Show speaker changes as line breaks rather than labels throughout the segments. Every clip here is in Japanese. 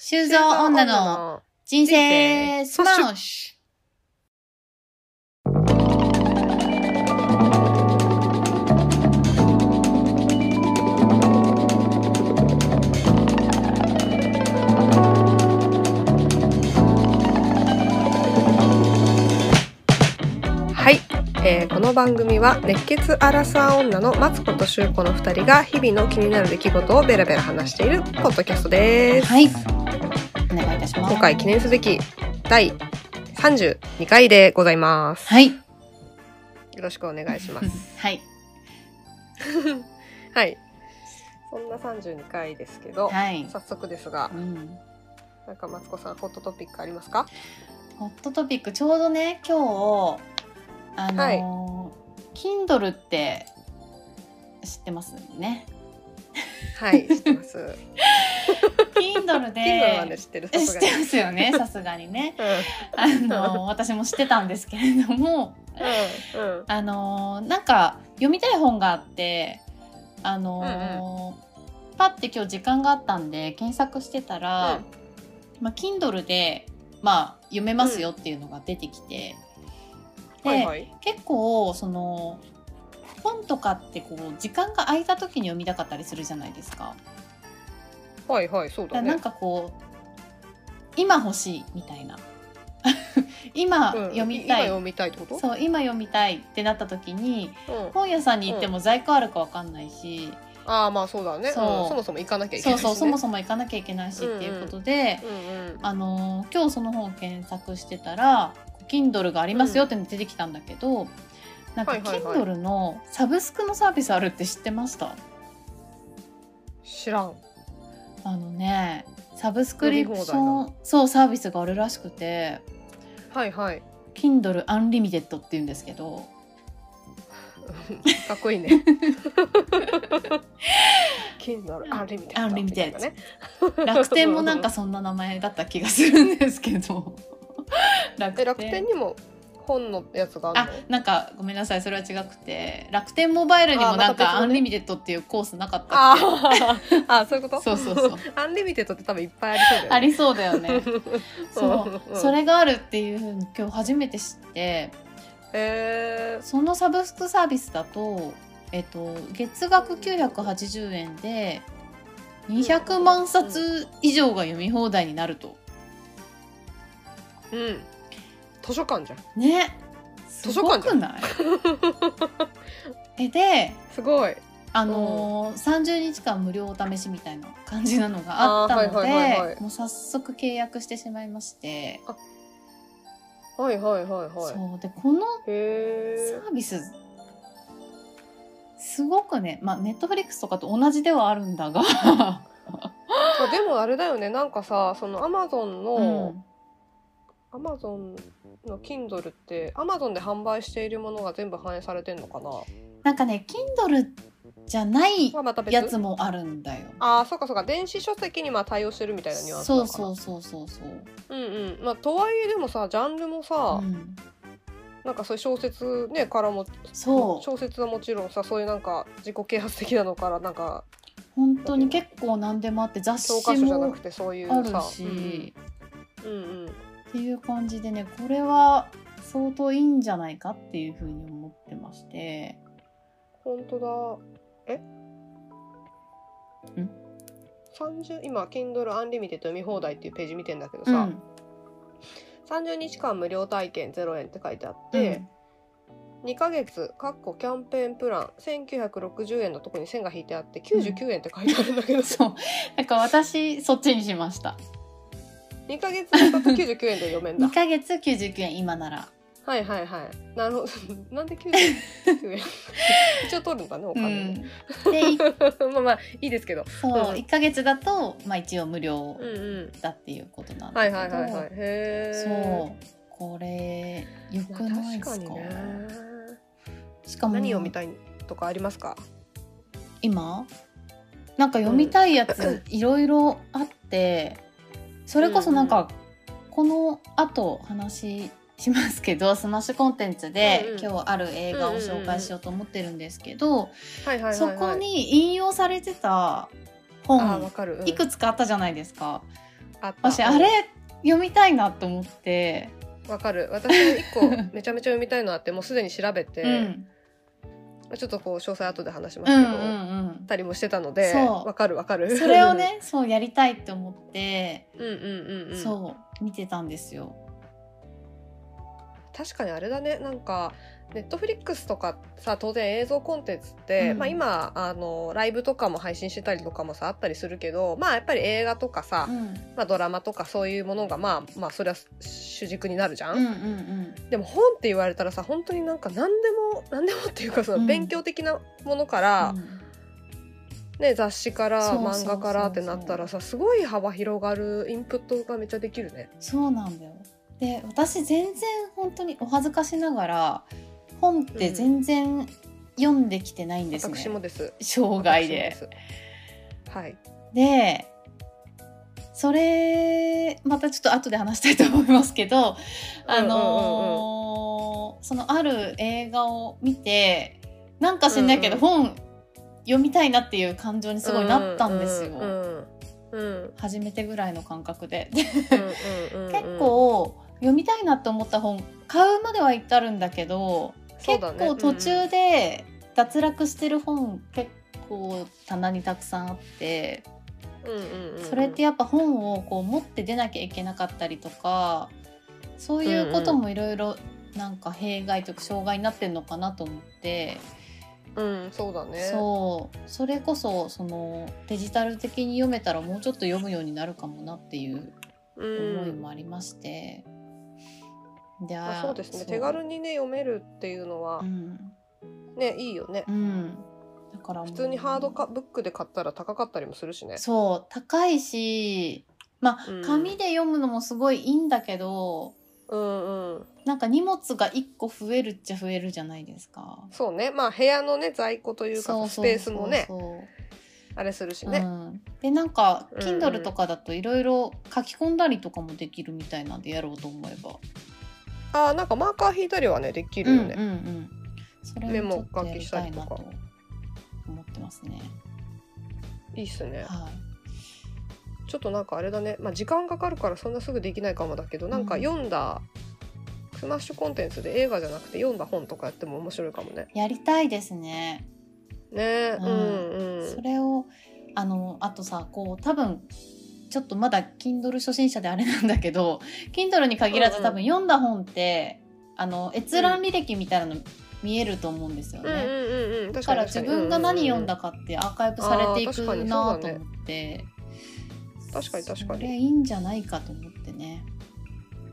修造女の人生スマッシ
はい、えーこの番組は熱血アラサー女のマツコとシュウコの2人が日々の気になる出来事をベラベラ話しているポッドキャストです。
ュはい。お願いいたします。
今回記念すべき第32回でございます。
はい。
よろしくお願いします。
はい。
はい。そんな32回ですけど、
はい。
早速ですが
う、ん。
なんかマツコさんホットトピックありますか？
ホットトピック、ちょうどね、今日、あのー、Kindle って知ってますね。
はい、知ってます。
Kindle で、
Kindle はね知ってるさ
知。ってますよね、さすがにね。
うん
あのー、私も知ってたんですけれども、
うんうん
あのーなんか読みたい本があってあのーパッて今日時間があったんで検索してたら、まあ、Kindle で、まあ、読めますよっていうのが出てきて、で、
はいはい。
結構その本とかってこう時間が空いた時に読みたかったりするじゃないですか。
はいはいそうだね。
だからなんかこう今欲しいみたいな 今
うん
読みたい、
今読みたいってこと？
そう今読みたいってなった時に
うん
本屋さんに行っても在庫あるかわかんないし、
ああまあそうだね。
そう
うんそもそも行かなきゃいけ
そう
ないし、ね。
そうそもそも行かなきゃいけないしっていうことで、
うんうん。
あのー今日その本を検索してたら Kindle がありますよって出てきたんだけど、なんか Kindle のサブスクのサービスあるって知ってました？
知らん。
あのねサブスクリプションそうサービスがあるらしくて
はいはい。
Kindle Unlimited っていうんですけど
かっこいいね。Kindle Unlimited。
Unlimited
ね。
楽天もなんかそんな名前だった気がするんですけど楽
え楽天にも本のやつがあ
あ
るの？
なんかごめんなさいそれは違くて楽天モバイルにもなんか、 Unlimited っていうコースなかったっけ？
あー あ、そういうこと？
そうそうそう。
Unlimited って多分いっぱいありそうだよね。
ありそうだよね そう、
うん
そ。れがあるっていうふうに今日初めて知って
え
そのサブスクサービスだと、えっと、月額980円で200万冊以上が読み放題になると。
ー、うん。図書館じゃん。
ね。すご
図書館じゃん。
くない？えで
すごい。
あのー30日間無料お試しみたいな感じなのがあったのでもう早速契約してしまいまして、
はいはいはいはい。
そうでこの
へ
サービスすごくねまあネットフリックスとかと同じではあるんだが、
まあ、でもあれだよね。なんかさそのアマゾン
う
の
ん、
アマゾンの Kindle ってアマゾンで販売しているものが全部反映されてんのかな？
なんかね Kindle じゃないやつもあるんだよ。
ああそうかそうか。電子書籍にまあ対応してるみたいなニュアンス
そうそうそうそうそう。
うんうん。まあとはいえでもさジャンルもさ、
うん、
なんかそういう小説ねからも
そう。
小説はもちろんさそういうなんか自己啓発的なのからなんか
本当に結構何でもあって雑誌も
書じゃなくてそういう
あ
さ
るし、
うんうん、うんうん
っていう感じでねこれは相当いいんじゃないかっていうふうに思ってまして。
本当だ。え？
ん
？30今 Kindle Unlimited 読み放題っていうページ見てんだけどさ、
うん。
30日間無料体験0円って書いてあって、2ヶ月かっこキャンペーンプラン1960円のとこに線が引いてあって99円って書いてあるんだけど、
そう。なんか私そっちにしました
2ヶ月だと99円で読めんだ。
2ヶ月99円今なら。
はいはいはい。なるほど。なんで99円？一応取るんだねお
う
金
で。い
まあまあいいですけど。
そう、
うん。
1ヶ月だと、まあ、一応無料
うんうん
だっていうことなんだ
は
けど、
いはいはいはい。へえ
そう。これよ
まあ
くないですか,、
確かにね。
しかも。
何読みたいとかありますか？
今？なんか読みたいやついろいろあってそれこそなんかこの後話しますけど スマッシュコンテンツで、今日ある映画を紹介しようと思ってるんですけど、そこに引用されてた本いくつかあったじゃないですか。
あ
私あれ読みたいなと思って、
わかる。私も一個めちゃめちゃ読みたいのあってもうすでに調べて、
うん、
ちょっとこう詳細後で話しま
うんう
すけど、
ん。
たりもしてたのでわかるわかる。
うんそれをね そうやりたいって思って、
うんうんうんうん。
そう見てたんですよ。
確かにあれだねなんかネットフリックスとかさ当然映像コンテンツって、
うん。
まあ、今あのライブとかも配信してたりとかもさあったりするけどまあやっぱり映画とかさ、
うん。
まあ、ドラマとかそういうものがまあまあそれは主軸になるじゃん、
うんうん
でも本って言われたらさ本当になんか何でも何でもっていうかその
うん。
勉強的なものか
う
ら、
ん。
ね、雑誌から漫画からってなったらさすごい幅広がるインプットがめっちゃできるね。
そうなんだよ。で私全然本当にお恥ずかしながら本って全然読んできてないんですね、
私もです。
生涯で。
はい。
でそれまたちょっと後で話したいと思いますけど、あのーそのある映画を見てなんか知んないけど、
うん
本読みたいなっていう感情にすごいなったんですよ、初めてぐらいの感覚で。結構読みたいなって思った本買うまでは至るんだけど結構途中で脱落してる本結構棚にたくさんあってそれってやっぱ本をこう持って出なきゃいけなかったりとかそういうこともいろいろなんか弊害とか障害になってんのかなと思って、
うんそうだね。
そう。それこそそのデジタル的に読めたらもうちょっと読むようになるかもなっていう
うん。
思いもありまして。で
まあ、そうですね。手軽にね読めるっていうのは
うん。
ねいいよね。
うん、だから
普通にハードカブックで買ったら高かったりもするしね。
そう高いしまあ、
うん。
紙で読むのもすごいいいんだけど
うんうん。
なんか荷物が1個増えるっちゃ増えるじゃないですか。
そうね。まあ部屋のね在庫というかスペースもねあれするしね、
うん、でなんか Kindle とかだといろいろ書き込んだりとかもできるみたいなんでやろうと思えば。
あーなんかマーカー引いたりはねできるよね、
うんうんうん、それ
メモ書きしたりと
と思ってますね。
いいっすね。
はい。
ちょっとなんかあれだね、まあ、時間かかるからそんなすぐできないかもだけど、なんか
うん。
読んだスマッシュコンテンツで映画じゃなくて読んだ本とかやっても面白いかもね。
やりたいですね。
ね
う
うんん。うん。
それをあのあとさこう多分ちょっとまだ Kindle 初心者であれなんだけど Kindle に限らず多分読んだ本ってあの閲覧履歴みたいなの見えると思うんですよね。
うんうん
だから自分が何読んだかってアーカイブされていくなと思って。
確かに確かに
それいいんじゃないかと思ってね。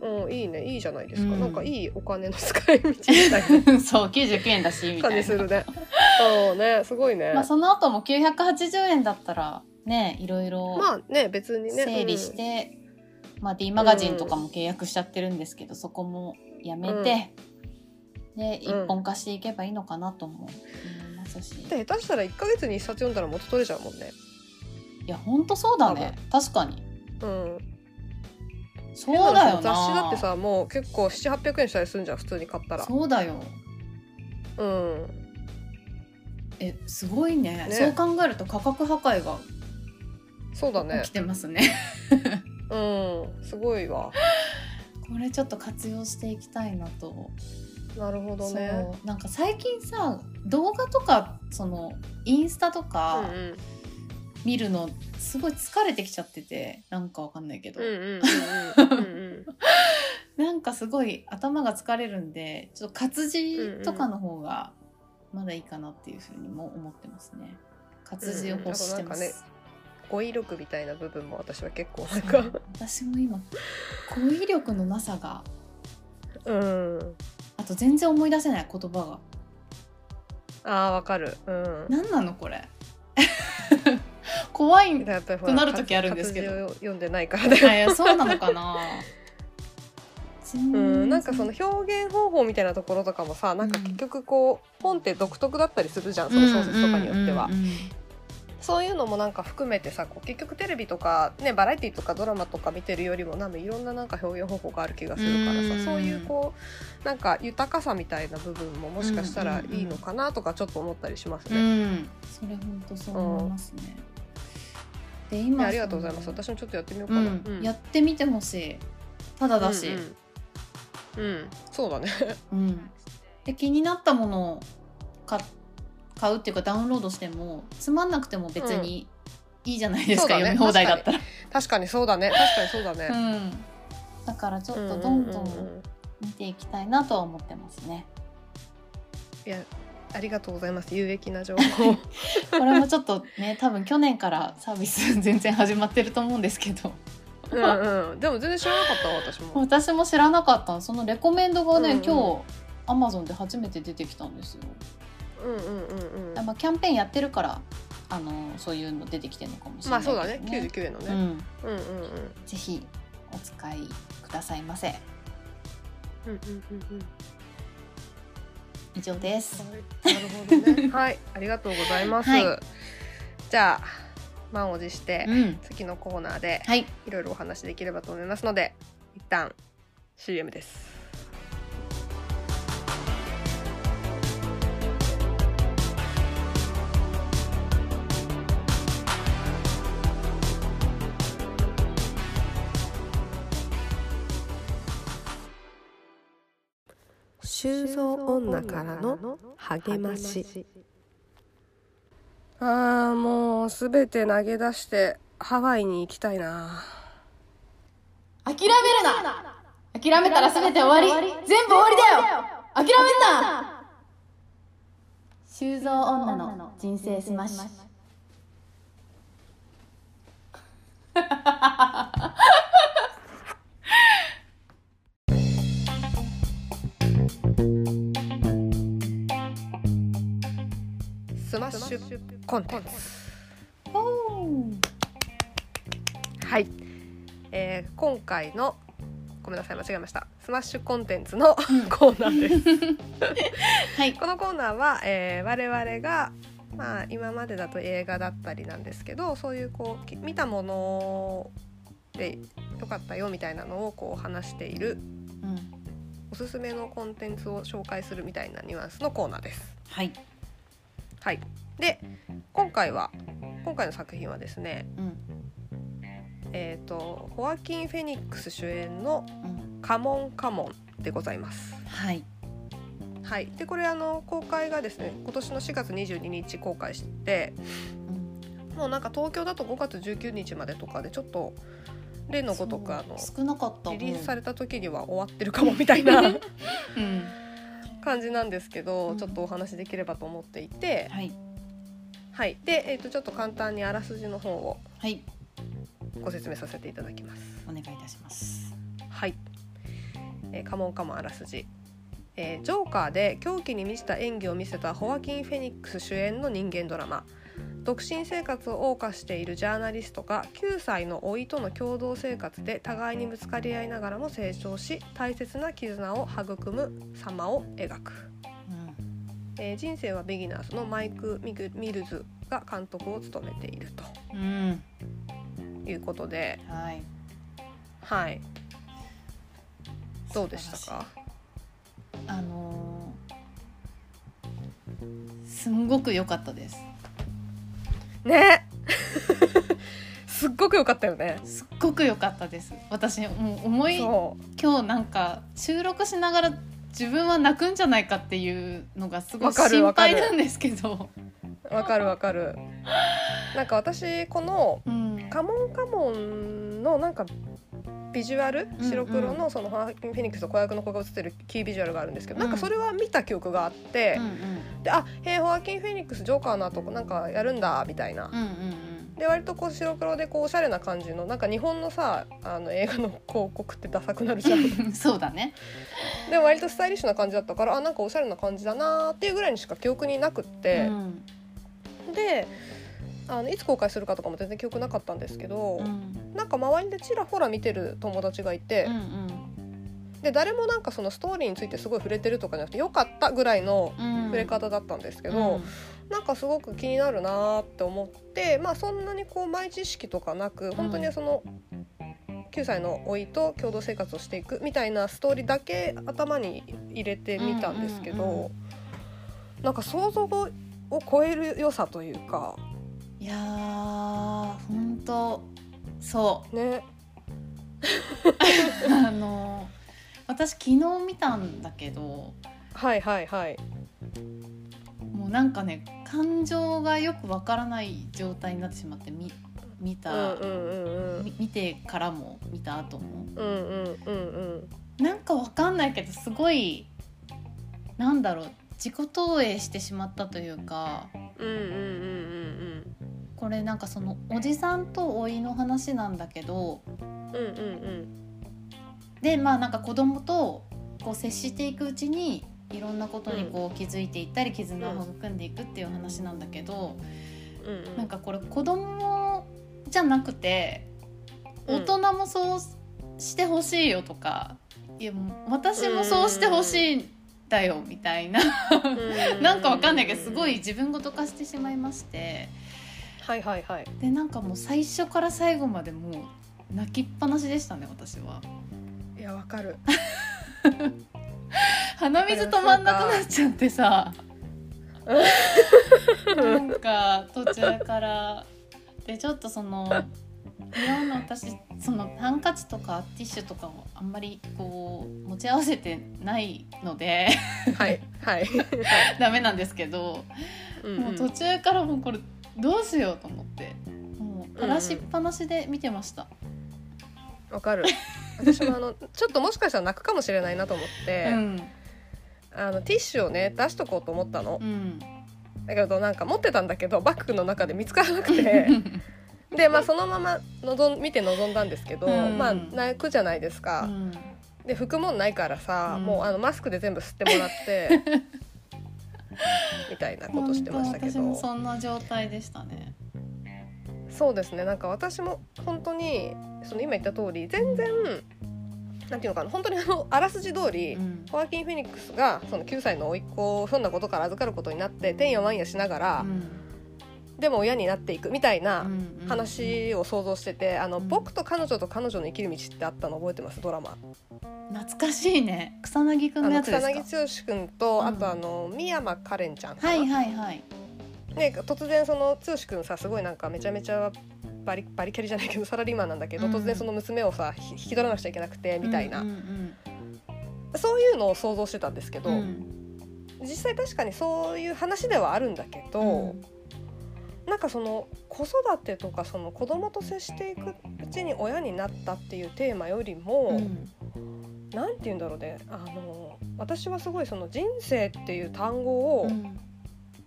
うんいいねいいじゃないですか、
うん
なんかいいお金の使い道みたいな
そう99円だしみたいな。
感じするね。そうねすごいね。
まあその後も980円だったらねいろいろ
まあね別にね
整理して、まあ D マガジンとかも契約しちゃってるんですけど、そこもやめて、で一本化していけばいいのかなとも思いますし、
うん。で下手したら1か月に1冊読んだら元取れちゃうもんね。
いやほんとそうだね。確かに。
うん、
そうだよな。
雑誌だってさもう結構700800円したりするんじゃん普通に買ったら。
そうだよ。
うん。
えすごいね。
ね。
そう考えると価格破壊が
そうだね。
起きてますね。
うん。すごいわ。
これちょっと活用していきたいなと。
なるほどね。
そう。なんか最近さ動画とかそのインスタとか
うん
見るのすごい疲れてきちゃっててなんかわかんないけど、
うんうんうんうんうん
なんかすごい頭が疲れるんでちょっと活字とかの方がまだいいかなっていうふうにも思ってますね。活字を欲してます、
うんうん語彙力みたいな部分も私は結構なんか
私も今語彙力のなさが
うん。
あと全然思い出せない言葉が。
あーわかる。うん。
何なのこれ。怖いん
やっぱりほ
となる時あるんですけど。
読んでないからだよ
そうなのかな。
うん、なんかその表現方法みたいなところとかもさなんか結局こう本って独特だったりするじゃんその小説とかによっては。
うんうんうんうん
そういうのもなんか含めてさ結局テレビとか、ね、バラエティとかドラマとか見てるよりもなんかいろんななんか表現方法がある気がするからさ、
うん。
そういうこうなんか豊かさみたいな部分ももしかしたらいいのかなとかちょっと思ったりします
う
ね。
ん、それ本当そう思いますね。で今
ありがとうございます。私もちょっとやってみようかな、
うん。やってみてほしい。ただだし、
うんうん。うん。そうだね。
うん。で気になったものを買買うっていうかダウンロードしてもつまんなくても別にいいじゃないですか、
そうだね。
読み放題だったら。
確かに。そうだね。確かにそうだね、
うん、だからちょっとどんどん見ていきたいなとは思ってますね。
いやありがとうございます。有益な情報。
これもちょっとね多分去年からサービス全然始まってると思うんですけど。
うんうん。でも全然知らなかったわ私も。
私も知らなかった。そのレコメンドがね、
うんうん。
今日アマゾンで初めて出てきたんですよ。
うんうんうんうん。
まあ、キャンペーンやってるからあのそういうの出てきてるのかもしれないけど、
まあそうだね。99円のね、
うん、
うん、うんうん。
ぜひお使いくださいませ。
うんうんうんうん。
以上です。
はい。なるほどね。はい。ありがとうございます、
はい。
じゃあ満を持して、
うん、
次のコーナーで
はい。
いろいろお話できればと思いますので一旦 CM です修造女からの励まし。あーもうすべて投げ出してハワイに行きたいな。
諦めるな。諦めたら全て終わり。全部終わりだよ。諦めんな。修造女の人生スマッシュ
スマッシュコンテンツはい、えー今回のごめんなさい間違えました。スマッシュコンテンツのコーナーです。
はい。
このコーナーは、えー我々がまあ今までだと映画だったりなんですけどそういうこうき見たものでよかったよみたいなのをこう話している
うん。
おすすめのコンテンツを紹介するみたいなニュアンスのコーナーです。
はい
はい、で今回は今回の作品はですね、
うん。
えー、とホアキン・フェニックス主演の
うん「
カモンカモン」でございます。
はい。
はい、でこれあの公開がですね今年の4月22日公開して
うん。
もうなんか東京だと5月19日までとかでちょっと例のごとくあの
少なかった
リリースさ
れ
れた時には終わってるかもみたいな。
うん
感じなんですけど、
うん。
ちょっとお話しできればと思っていて、
はい。
はい、で、えー、とちょっと簡単にあらすじの方を
はい。
ご説明させていただきます。
お願いいたします。
はい、えーカモンカモンあらすじ、えージョーカーで狂気に満ちた演技を見せたホアキン・フェニックス主演の人間ドラマ独身生活を謳歌しているジャーナリストが9歳の老いとの共同生活で互いにぶつかり合いながらも成長し大切な絆を育む様を描く、
うん。
えー人生はビギナーズのマイク・ミグミルズが監督を務めている
うん。
ということで。
はい。
はい。どうでしたか？
あのーすんごく良かったです
ね。すっごく良かったよね。
すっごく良かったです。私もう思い
そ
今日なんか収録しながら自分は泣くんじゃないかっていうのがすごい心配なんですけど、
うわかるわかる。なんか私この
うん「
カモンカモン」のなんかビジュアル？
うん
白黒のそのホアキン・フェニックスと子役の子が映ってるキービジュアルがあるんですけど、
うん。
なんかそれは見た記憶があって
うん、うん。
であへえホアキン・フェニックスジョーカーの後なんかやるんだみたいな、
うんうん
で割とこう白黒でこうおしゃれな感じのなんか日本のさあの映画の広告ってダサくなるじゃん
うん。そうだね。
でも割とスタイリッシュな感じだったからあなんかおしゃれな感じだなーっていうぐらいにしか記憶になくって、
うん。
であのいつ公開するかとかも全然記憶なかったんですけど、
うん
なんか周りでちらほら見てる友達がいて
う、ん
で誰もなんかそのストーリーについてすごい触れてるとかじゃなくてよかったぐらいの
うん。
触れ方だったんですけ
け
ど、なんかすごく気になるなーって思ってまあそんなにこう前知識とかなく本当にその9歳の老いと共同生活をしていくみたいなストーリーだけ頭に入れてみたんですけど、
うんうんうん。
なんか想像を超える良さというか
いやー本当そう。
ね。
あの私昨日見たんだけど
はいはいはい。
もうなんかね感情がよくわからない状態になってしまって見見
うん
た、
うんうんうん。
み見てからも見た後も。
うんうんうん
なんかわかんないけどすごいなんだろう自己投影してしまったというか。
うんうんうんうん
これなんかそのおじさんと老いの話なんだけど
うんうんうん。
でまあなんか子供とこう接していくうちにいろんなことにこう気づいていったり絆を育んでいくっていう話なんだけど、
うんうん。
なんかこれ子供じゃなくて
うん。
大人もそうしてほしいよとか、いや私もそうしてほしいんだよみたいな、なんかわかんないけどすごい自分ごと化してしまいまして
はいはいはい。
でなんかもう最初から最後までもう泣きっぱなしでしたね私は。
いやわかる。
鼻水止まんなくなっちゃってさ。なんか途中から。でちょっとそのいろんな私そのハンカチとかティッシュとかをあんまりこう持ち合わせてないので。
はいはい。
ダメなんですけど、もう途中からもうこれどうしようと思ってもう垂らしっぱなしで見てました。
わかる。私もあのちょっともしかしたら泣くかもしれないなと思って、
うん。
あのティッシュをね出しとこうと思ったの。
うん。
だけどなんか持ってたんだけどバッグの中で見つからなくて。でまあそのままのぞん見て臨んだんですけど、
うん。
まあ泣くじゃないです
う
か、
ん。
で拭くもんないからさ、
うん。
もうあのマスクで全部吸ってもらって みたいなことしてましたけど。
そんな状態でしたね。
そうですね。なんか私も本当にその今言った通り全然なんていうのかな本当にあのあらすじ通り、
うん。
ホアキン・フェニックスがその9歳の甥っ子をひょんなことから預かることになっててんやわんやしながら、
うん
でも親になっていくみたいな
うんうん
話を想像してて「あの
うん。
僕と彼女と彼女の生きる道」ってあったの覚えてます？ドラマ。
懐かしいね。草薙くん
あの
のやつですか？
草薙剛君と、
うん。
あとあの三山カレンちゃん
はいはいはい。
ね、突然その剛君さすごいなんかめちゃめちゃバリバリキャリじゃないけどサラリーマンなんだけど、
うん。
突然その娘をさひ引き取らなくちゃいけなくてみたいな、
うん。うん
そういうのを想像してたんですけど、
うんうん。
実際確かにそういう話ではあるんだけど、
うん
なんかその子育てとかその子供と接していくうちに親になったっていうテーマよりも、
うん。
なんて言うんだろうね。あの私はすごいその人生っていう単語を
うん。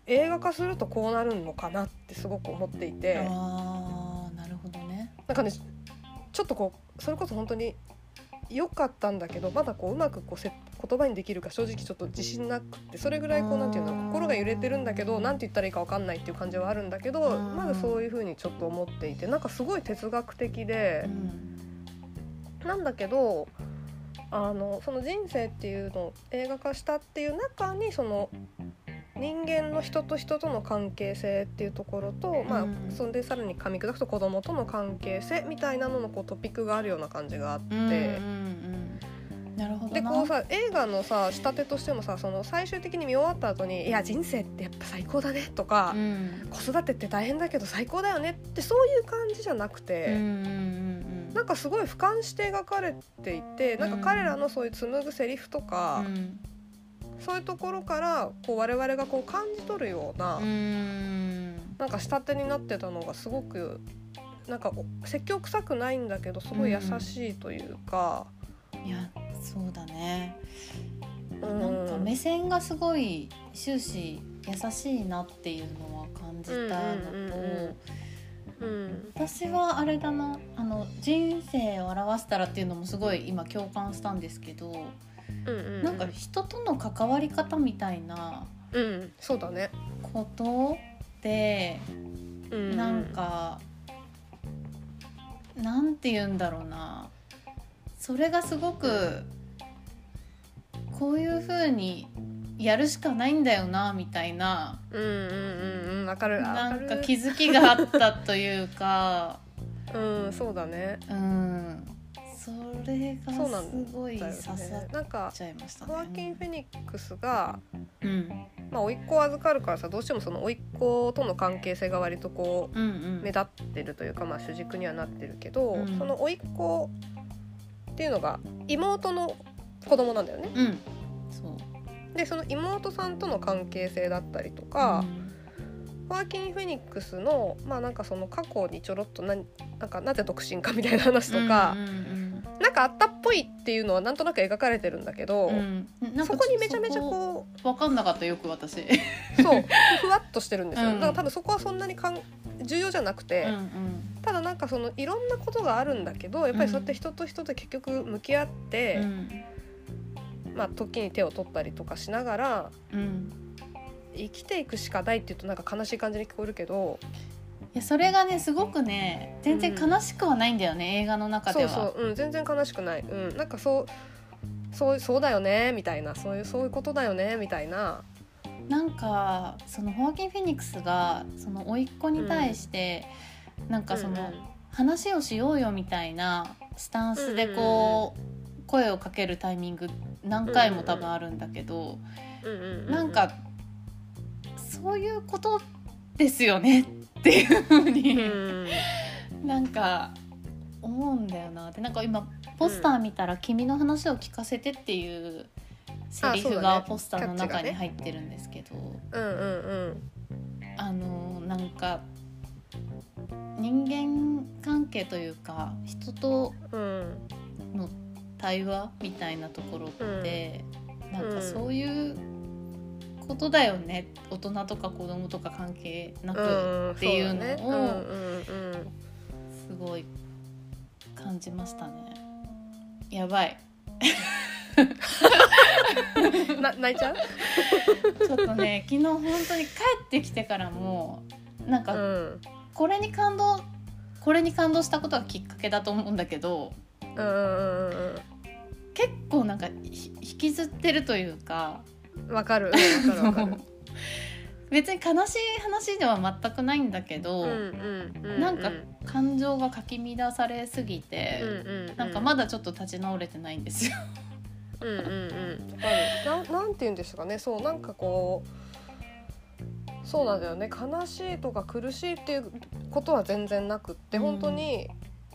映画化するとこうなるのかなってすごく思っていて。
あーなるほどね。
なんかねちょっとこうそれこそ本当に良かったんだけどまだこううまくこうせ言葉にできるか正直ちょっと自信なくってそれぐらいこうなんていうの心が揺れてるんだけどなんて言ったらいいか分かんないっていう感じはあるんだけどまだそういうふうにちょっと思っていてなんかすごい哲学的で
うん。
なんだけどあのその人生っていうのを映画化したっていう中にその人間の人と人との関係性っていうところと、まあ
うん
そんでさらに噛み砕くと子供との関係性みたいなののこうトピックがあるような感じがあって。
うんうんうんなるほどな。
でこうさ映画のさ仕立てとしてもさその最終的に見終わった後に「いや人生ってやっぱ最高だね」とか、
うん。
子育てって大変だけど最高だよね」ってそういう感じじゃなくて、
うんうんうん
なんかすごい俯瞰して描かれていてなんか彼らのそういう紡ぐセリフとか、
うん。
そういうところからこう我々がこう感じ取るような、
うん。
なんか仕立てになってたのがすごくなんかお説教臭くないんだけどすごい優しいというか。
いやそうだね。
うん。
なんか目線がすごい終始優しいなっていうのは感じたのと、
うんうんうんうん
私はあれだなあの人生を表したらっていうのもすごい今共感したんですけど、
うんうん。
なんか人との関わり方みたいな
うん。そうだね、
ことで
うん。
なんか、なんて言うんだろうなそれがすごくこういう風にやるしかないんだよなみたいな。
うんうんうんうんわかる
なんか気づきがあったというか。
うんそうだね。
うん。それがすごい刺さっ
ねなんか
ちゃいましたね。
ホアキン・フェニックスが
うん。
まあ甥っ子を預かるからさどうしてもその甥っ子との関係性が割とこ
うんうん。
う目立ってるというか、まあ、主軸にはなってるけど、
うん。
その甥っ子っていうのが妹の子供なんだよね。
うん。そう。
でその妹さんとの関係性だったりとか、ホアキン・フェニックスのまあなんかその過去にちょろっとななんかなぜ独身かみたいな話とか、
うんうん
なんかあったっぽいっていうのはなんとなく描かれてるんだけど、
うん。
そこにめちゃめちゃこう
分かんなかったよく私。
そうふわっとしてるんですよ、
うん。
だから多分そこはそんなにかん重要じゃなくて、
うんうん
ただなんかそのいろんなことがあるんだけどやっぱりそうやって人と人と結局向き合って、
うん。
まあ時に手を取ったりとかしながら
うん。
生きていくしかないっていうとなんか悲しい感じに聞こえるけど
いやそれがねすごくね全然悲しくはないんだよね、映画の中では。
そうそう、うん、全然悲しくない、うん、なんかそうそうそうだよねみたいな。そういうそういうことだよねみたいな。
なんかそのホアキン・フェニックスがその甥っ子に対して、なんかその、話をしようよみたいなスタンスでこう、声をかけるタイミング何回も多分あるんだけど、
うんうんうんうん。
なんかそういうことですよねっていうふう
う
に、
ん。
なんか思うんだよなって。なんか今ポスター見たら「君の話を聞かせて」っていうセリフがポスターの中に入ってるんですけど、
うんうんうん。
あのなんか人間関係というか人と
うん
の対話みたいなところって、なんかそういうことだよね。大人とか子供とか関係なく
うん
っていうのをすごい感じましたね。やばい。
う んな 泣いちゃう？
ちょっとね昨日本当に帰ってきてからもなんか
うん
これに感動これに感動したことがきっかけだと思うんだけど
うんうんうん
結構なんかひ引きずってるというか
うんわかる。うんわかるわかる。
別に悲しい話では全くないんだけど、
うんうんうん
なんか感情がかき乱されすぎて、
うんうんうん。
なんかまだちょっと立ち直れてないんですよ。
うんうんうん。わかるなんなんて言うんですかね。そうなんかこうそうなんだよね。悲しいとか苦しいっていうことは全然なくって、
うん。
本当に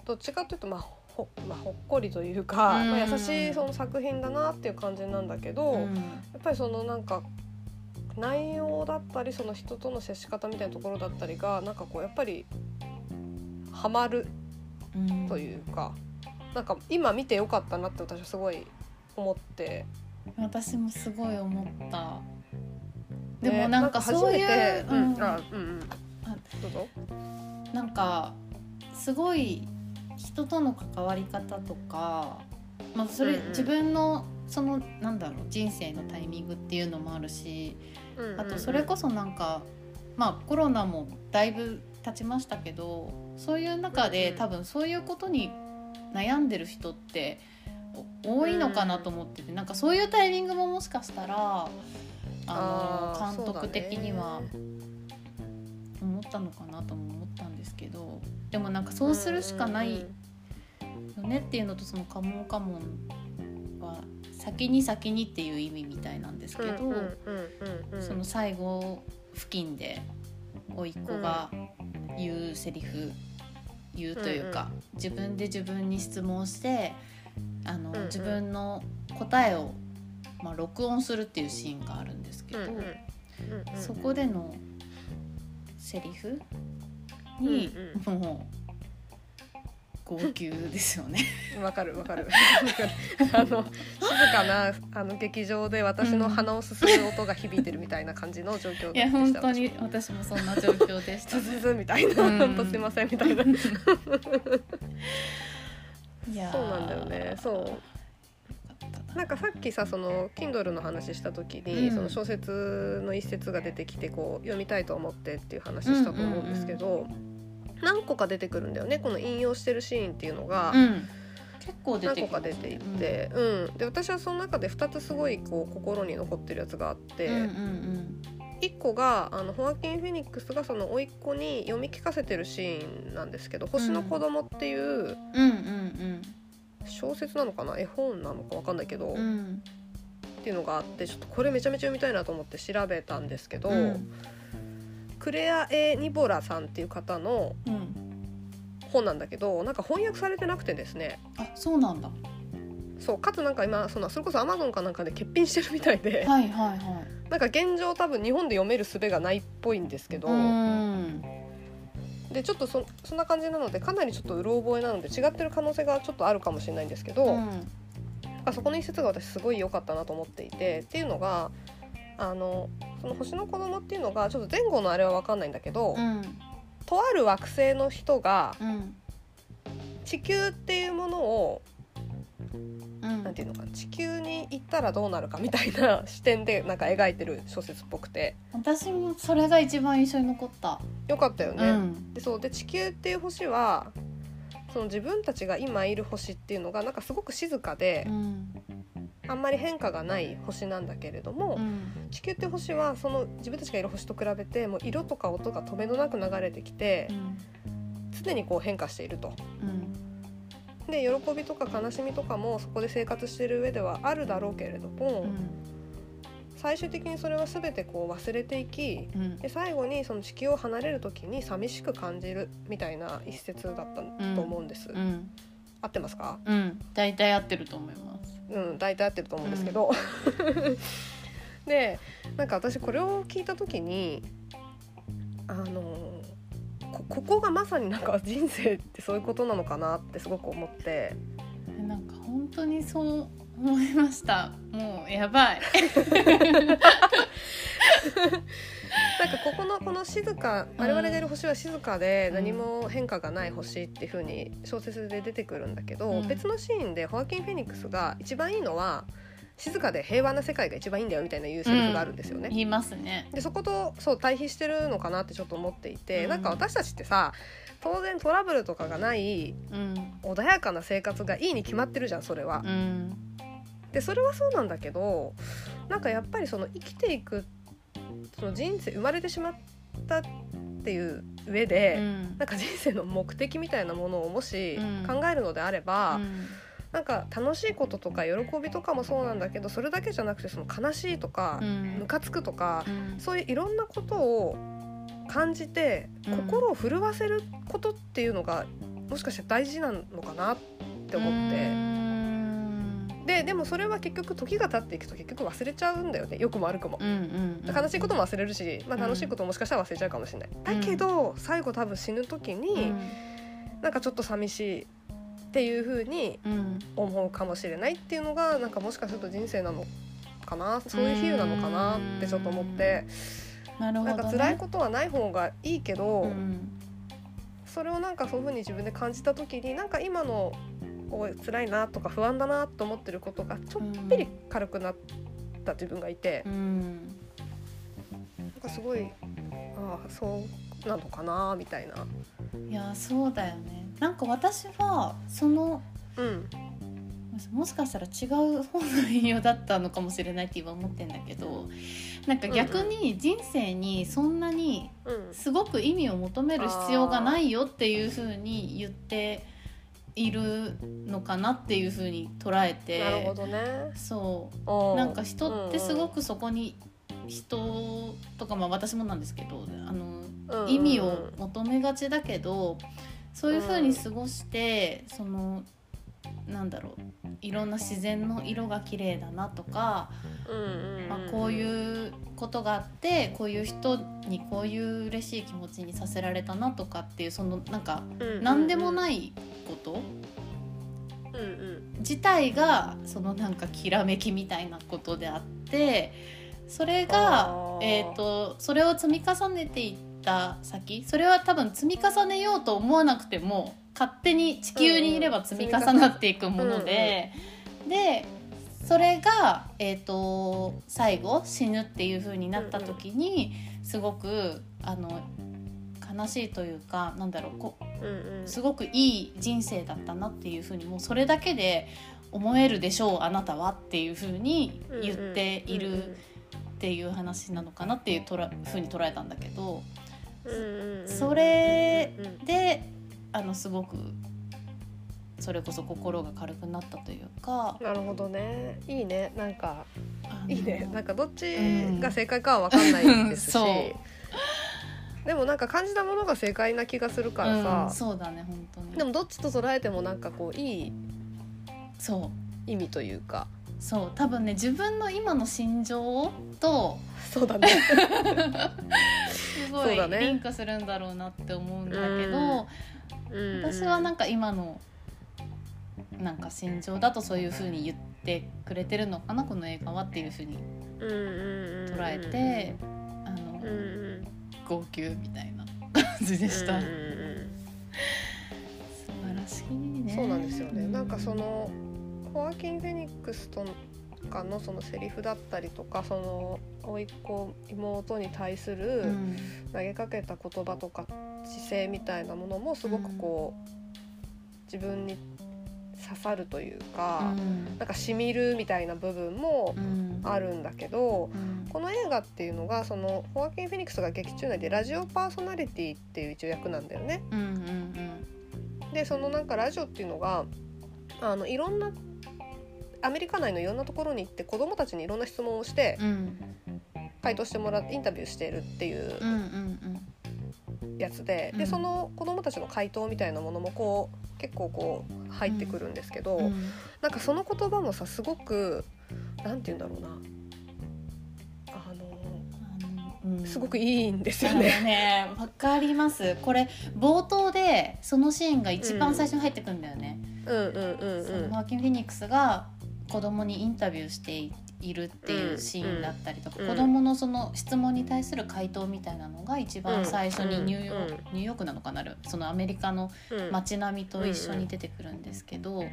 どっちかというとまあほ,、まあ、ほっこりというか、
うん。
まあ、優しいその作品だなっていう感じなんだけど、やっぱりそのなんか内容だったりその人との接し方みたいなところだったりがなんかこうやっぱりハマる
うん。
というか、なんか今見てよかったなって私はすごい思って。
私もすごい思った。
ね
でもなんかそういう、
う
うん。
うんうん。
なんかすごい人との関わり方とか、まあ、それ、
うんうん。
自分のそのなんだろう人生のタイミングっていうのもあるしあとそれこそなんか、まあコロナもだいぶ経ちましたけどそういう中で、
うんうん。
多分そういうことに悩んでる人ってお多いのかなと思ってて、なんかそういうタイミングももしかしたらあの監督的には思ったのかなとも思ったんですけどでもなんかそうするしかないよねっていうのとその「カモンカモン」は先に先にっていう意味みたいなんですけど、その最後付近で甥っ子が言うセリフ、言うというか、自分で自分に質問してあの、自分の答えを、まあ、録音するっていうシーンがあるんですけど、そこでのセリフに、
うん
もう号泣ですよね。
わかるわかる。わかるあの静かなあの劇場で私の鼻をすする音が響いてるみたいな感じの状況
いや
でした。
本当に私もそんな状況でした、
ズズズみたいな。
うん。
本当すいませんみたいな。
いやー。
そうなんだよね。そうなんかさっきさその Kindle の話した時に、
うん。
その小説の一節が出てきてこう読みたいと思ってっていう話したと思うんですけど、何個か出てくるんだよねこの引用してるシーンっていうのが。
うん、結構出
何
てきます
個か出ていて、うん。で私はその中で2つすごいこう心に残ってるやつがあって、
うんうん
1個があのホアキン・フェニックスがその甥っ子に読み聞かせてるシーンなんですけど「星の子供っていう
うんうんうん
小説なのかな絵本なのか分かんないけど、
うんうん。
っていうのがあってちょっとこれめちゃめちゃ読みたいなと思って調べたんですけど、
うん。
クレア・エ・ニボラさんっていう方の
うん。
本なんだけどなんか翻訳されてなくてですね。
あそうなんだ。
そうかつなんか今そのそれこそアマゾンかなんかで欠品してるみたいで
はいはいはい。
なんか現状多分日本で読める術がないっぽいんですけど、
うん
でちょっとそそんな感じなのでかなりちょっとうろ覚えなので違ってる可能性がちょっとあるかもしれないんですけど、
うん。
あそこの一節が私すごい良かったなと思っていてっていうのがあのその星の子供っていうのがちょっと前後のあれは分かんないんだけど、
うん。
とある惑星の人が
うん。
地球っていうものを
うん
なんていうのかな。地球に行ったらどうなるかみたいな 視点でなんか描いてる小説っぽくて。
私もそれが一番印象に残った、
よかったよね。
うん。
でそう。で地球っていう星はその自分たちが今いる星っていうのがなんかすごく静かで
うん。
あんまり変化がない星なんだけれども、
うん。
地球っていう星はその自分たちがいる星と比べてもう色とか音が止めどなく流れてきて
うん。
常にこう変化していると。
うん
で喜びとか悲しみとかもそこで生活してる上ではあるだろうけれども、
うん。
最終的にそれは全てこう忘れていき
うん。
で最後にその地球を離れる時に寂しく感じるみたいな一節だったと思うんです。
うん。
合ってますか？
うん。大体合ってると思います。
うん。大体合ってると思うんですけど、でなんか私これを聞いた時にあのこここがまさになんか人生ってそういうことなのかなってすごく思って。
でなんか本当にそう思いました。もうやばい。
なんかここのこの静か
うん
我々がいる星は静かで何も変化がない星っていう風に小説で出てくるんだけど、
うん。
別のシーンでホアキン・フェニックスが一番いいのは静かで平和な世界が一番いいんだよみたいな言うセリフがあるんですよね。
言いますね。
でそことそう対比してるのかなってちょっと思っていて、
うん。
なんか私たちってさ当然トラブルとかがない
うん。
穏やかな生活がいいに決まってるじゃんそれは。
う。ん。
でそれはそうなんだけどなんかやっぱりその生きていくその人生生まれてしまったっていう上で、
うん。
なんか人生の目的みたいなものをもし
うん。
考えるのであれば、
うん
なんか楽しいこととか喜びとかもそうなんだけどそれだけじゃなくてその悲しいとか
う、ん。
ムカつくとか、
うん。
そういういろんなことを感じて
うん。
心を震わせることっていうのがもしかして大事なのかなって思って。
うん。
ででもそれは結局時が経っていくと結局忘れちゃうんだよね。良くも悪くも。
うんうんうん。
悲しいことも忘れるし、まあ、楽しいことももしかしたら忘れちゃうかもしれない。だけど最後多分死ぬ時に、なんかちょっと寂しいっていう風に思うかもしれないっていうのがなんかもしかすると人生なのかな？そういう比喩なのかな？ってちょっと思って。
なるほど、ね、
なんか辛いことはない方がいいけど、
うん。
それをなんかそういう風に自分で感じた時になんか今のこう辛いなとか不安だなと思ってることがちょっぴり軽くなった自分がいて。
う、ん。
なんかすごいああそうなのかなみたいな。
いやそうだよね。なんか私はその
うん。
もしかしたら違う本の引用だったのかもしれないって今思ってんだけどなんか逆に人生にそんなに
うん。
すごく意味を求める必要がないよっていう風に言っているのかなっていう風に捉えて
なるほどね。
そう。なんか人ってすご
く
くそこに人とかまあ私もなんですけどあの意味を求めがちだけどそういう風に過ごしてそのなんだろういろんな自然の色が綺麗だなとか、まあ、こう
う
いうことがあってこういう人にこういう嬉しい気持ちにさせられたなとかっていうそのなんか何でも
い、
ないこと自体がそのなんかきらめきみたいなことであってそれがえー、とそれを積み重ねていった先それは多分積み重ねようと思わなくても勝手に地球にいれば積み重なっていくもので、でそれが、えー、と最後死ぬっていう風になった時にすごくあの悲しいというかなんだろうこう
うんうん。
すごくいい人生だったなっていうふうにもうそれだけで思えるでしょうあなたはっていうふうに言っているっていう話なのかなっていうとらふうに捉えたんだけどそれであのすごくそれこそ心が軽くなったというか。
なるほどね。いいね。なんかいいね。なんかどっちが正解かは分かんないですし、
う。ん
でもなんか感じたものが正解な気がするから
うん
さ、
そうだね本当に。
でもどっちと捉えてもなんかこういい
そう。
意味というか。
そう。多分ね自分の今の心情と
そうだね
すごいリンクするんだろうなって思うんだけど、
うん。
私はなんか今のなんか心情だとそういう風に言ってくれてるのかなこの映画はっていう風に捉
捉
えて、あの、号泣みたいな感じでした、
うんうんうん。
素晴らしいね。
そうなんですよね、なんかそのホアキン・フェニックスとかのそのセリフだったりとかその甥っ子妹に対す
う
る
ん。
投げかけた言葉とか姿勢みたいなものもすごくこう、自分に刺さるというか、なんかしみるみたいな部分も
うん。
あるんだけど、
うん。
この映画っていうのがそのホアキン・フェニックスが劇中内でラジオパーソナリティっていう一応役なんだよね。でそのなんかラジオっていうのがあのいろんなアメリカ内のいろんなところに行って子どもたちにいろんな質問をして
うんうん
回答してもらってインタビューしているっていう
うんうん
やつで,、
うん。
でその子どもたちの回答みたいなものもこう結構こう入ってくるんですけど、
うんうん。
なんかその言葉もさすごくなんて言うんだろうな。すごくいいんですよね。
ねわかります。これ冒頭でそのシーンが一番最初に入ってくんだよね、
うんうんうん
そ
うん。
のマーキン・フェニックスが子供にインタビューしているっていうシーンだったりとか、
うん
子供のその質問に対する回答みたいなのが一番最初にニューヨーク、
うん
ニューヨークなのかなそのアメリカの
うん。
街並みと一緒に出てくるんですけど、
うん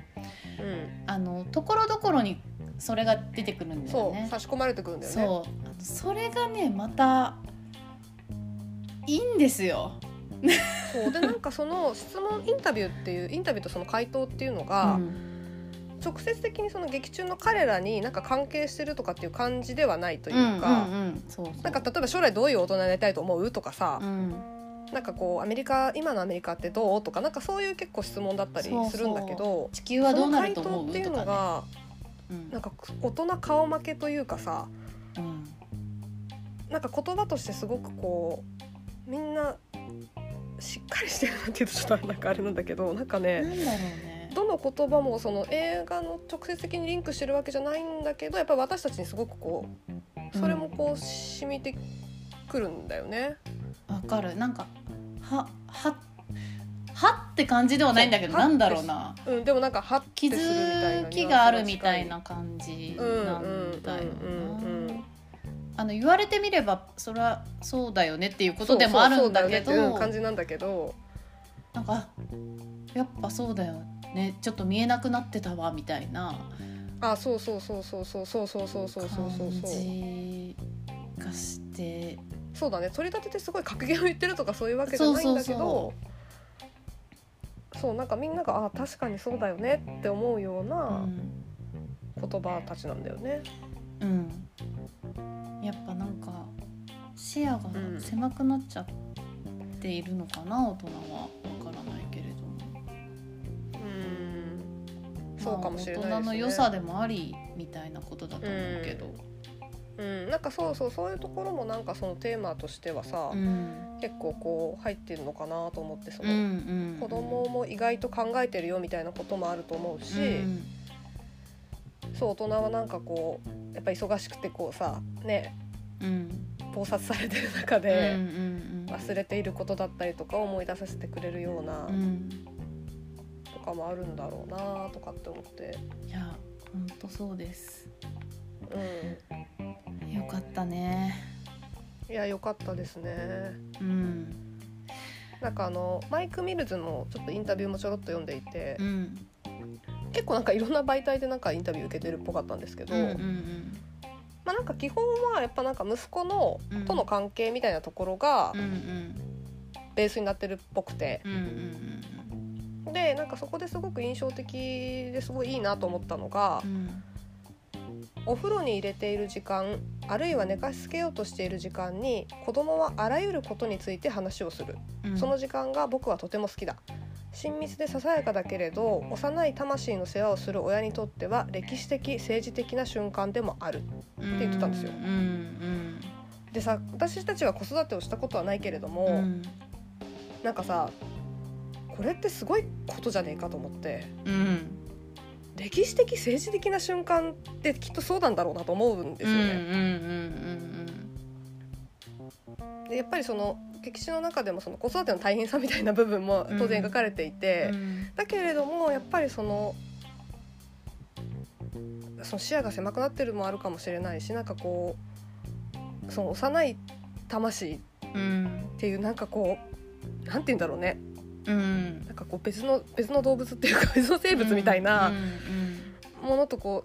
あのところどころにそれが出てくるんだよね。
差し込まれてくるんだよね。
そう。それがねまたいいんですよ。
そうでなんかその質問インタビューっていうインタビューとその回答っていうのが、
うん
直接的にその劇中の彼らになんか関係してるとかっていう感じではないという
うん
か、なんか例えば将来どういう大人になりたいと思うとかさ
う、ん。
なんかこうアメリカ今のアメリカってどうとかなんかそういう結構質問だったりするんだけど
地球はどうなると思
その回答っていうの
うとかね。
が
うん。
なんか大人顔負けというかさ
うん。
なんか言葉としてすごくこうみんなしっかりしてるなっていうとちょっとなんかあれなんだけどなんかね
なんだろうね。
どの言葉もその映画の直接的にリンクしてるわけじゃないんだけどやっぱり私たちにすごくこうそれもこう染みてくるんだよね。
わかる。なんかはははって感じではないんだけどなんだろうな。
うん、でもなんかハッ
気
てするみたいな
づきがあるみたいな感じ
うん
な
うん
んだよ
うんうん。
な。あの言われてみればそりゃそうだよねっていうことでもあるんだけど。
感じなんだけど。
なんかやっぱそうだよねちょっと見えなくなってたわみたいな
あそうそうそうそうそうそうそうそうそうそうそう
感じがして
そうだね取り立ててすごい格言を言ってるとかそういうわけじゃないんだけどそうなんかみんながあ確かにそうだよねって思うような言葉たちなんだよね。
うんやっぱなんか視野が狭くなっちゃっているのかな、大人はわからない
そうかもしれないですね。
まあ大人の良さでもありみたいなことだと思うけど、
うん、なんかそうそうそういうところもなんかそのテーマとしてはさ、
うん。
結構こう入ってるのかなと思ってそ
うん
の、
うん。
子供も意外と考えてるよみたいなこともあると思うし、
うん。
そう大人はなんかこうやっぱ忙しくてこうさね
うん。
盗撮されてる中
うん
で
うん。
忘れていることだったりとかを思い出させてくれるような
うん
とかもあるんだろうなとかって思って、
いや本当そうです。
う
よかったね。
ん、いや良かったですね。
うん。
なんかあのマイク・ミルズのちょっとインタビューもちょろっと読んでいて、
うん。
結構なんかいろんな媒体でなんかインタビュー受けてるっぽかったんですけど、
うんうん
まあなんか基本はやっぱなんか息子の
うん。
との関係みたいなところが
うんうん。
ベースになってるっぽくて、
うんうん
でなんかそこですごく印象的ですごいいいなと思ったのが
う、ん。
お風呂に入れている時間あるいは寝かしつけようとしている時間に子供はあらゆることについて話をする、
うん。
その時間が僕はとても好きだ。親密でささやかだけれど幼い魂の世話をする親にとっては歴史的政治的な瞬間でもある
って
言ってたんですよ。
うんうん。
でさ私たちは子育てをしたことはないけれども、
うん。
なんかさこれってすごいことじゃねえかと思って。
うん。
歴史的政治的な瞬間ってきっとそうなんだろうなと思うんですよ
うんうんうん
ね。でやっぱりその歴史の中でもその子育ての大変さみたいな部分も当然描かれていて、
うん。うん
だけれどもやっぱりそのその視野が狭くなってるのもあるかもしれないしなんかこうその幼い魂っ
うん。
ていうなんかこうなんて言うんだろうね
うん。
なんかこう別の別の動物っていうか 別の生物みたいな
うんうん
ものとこ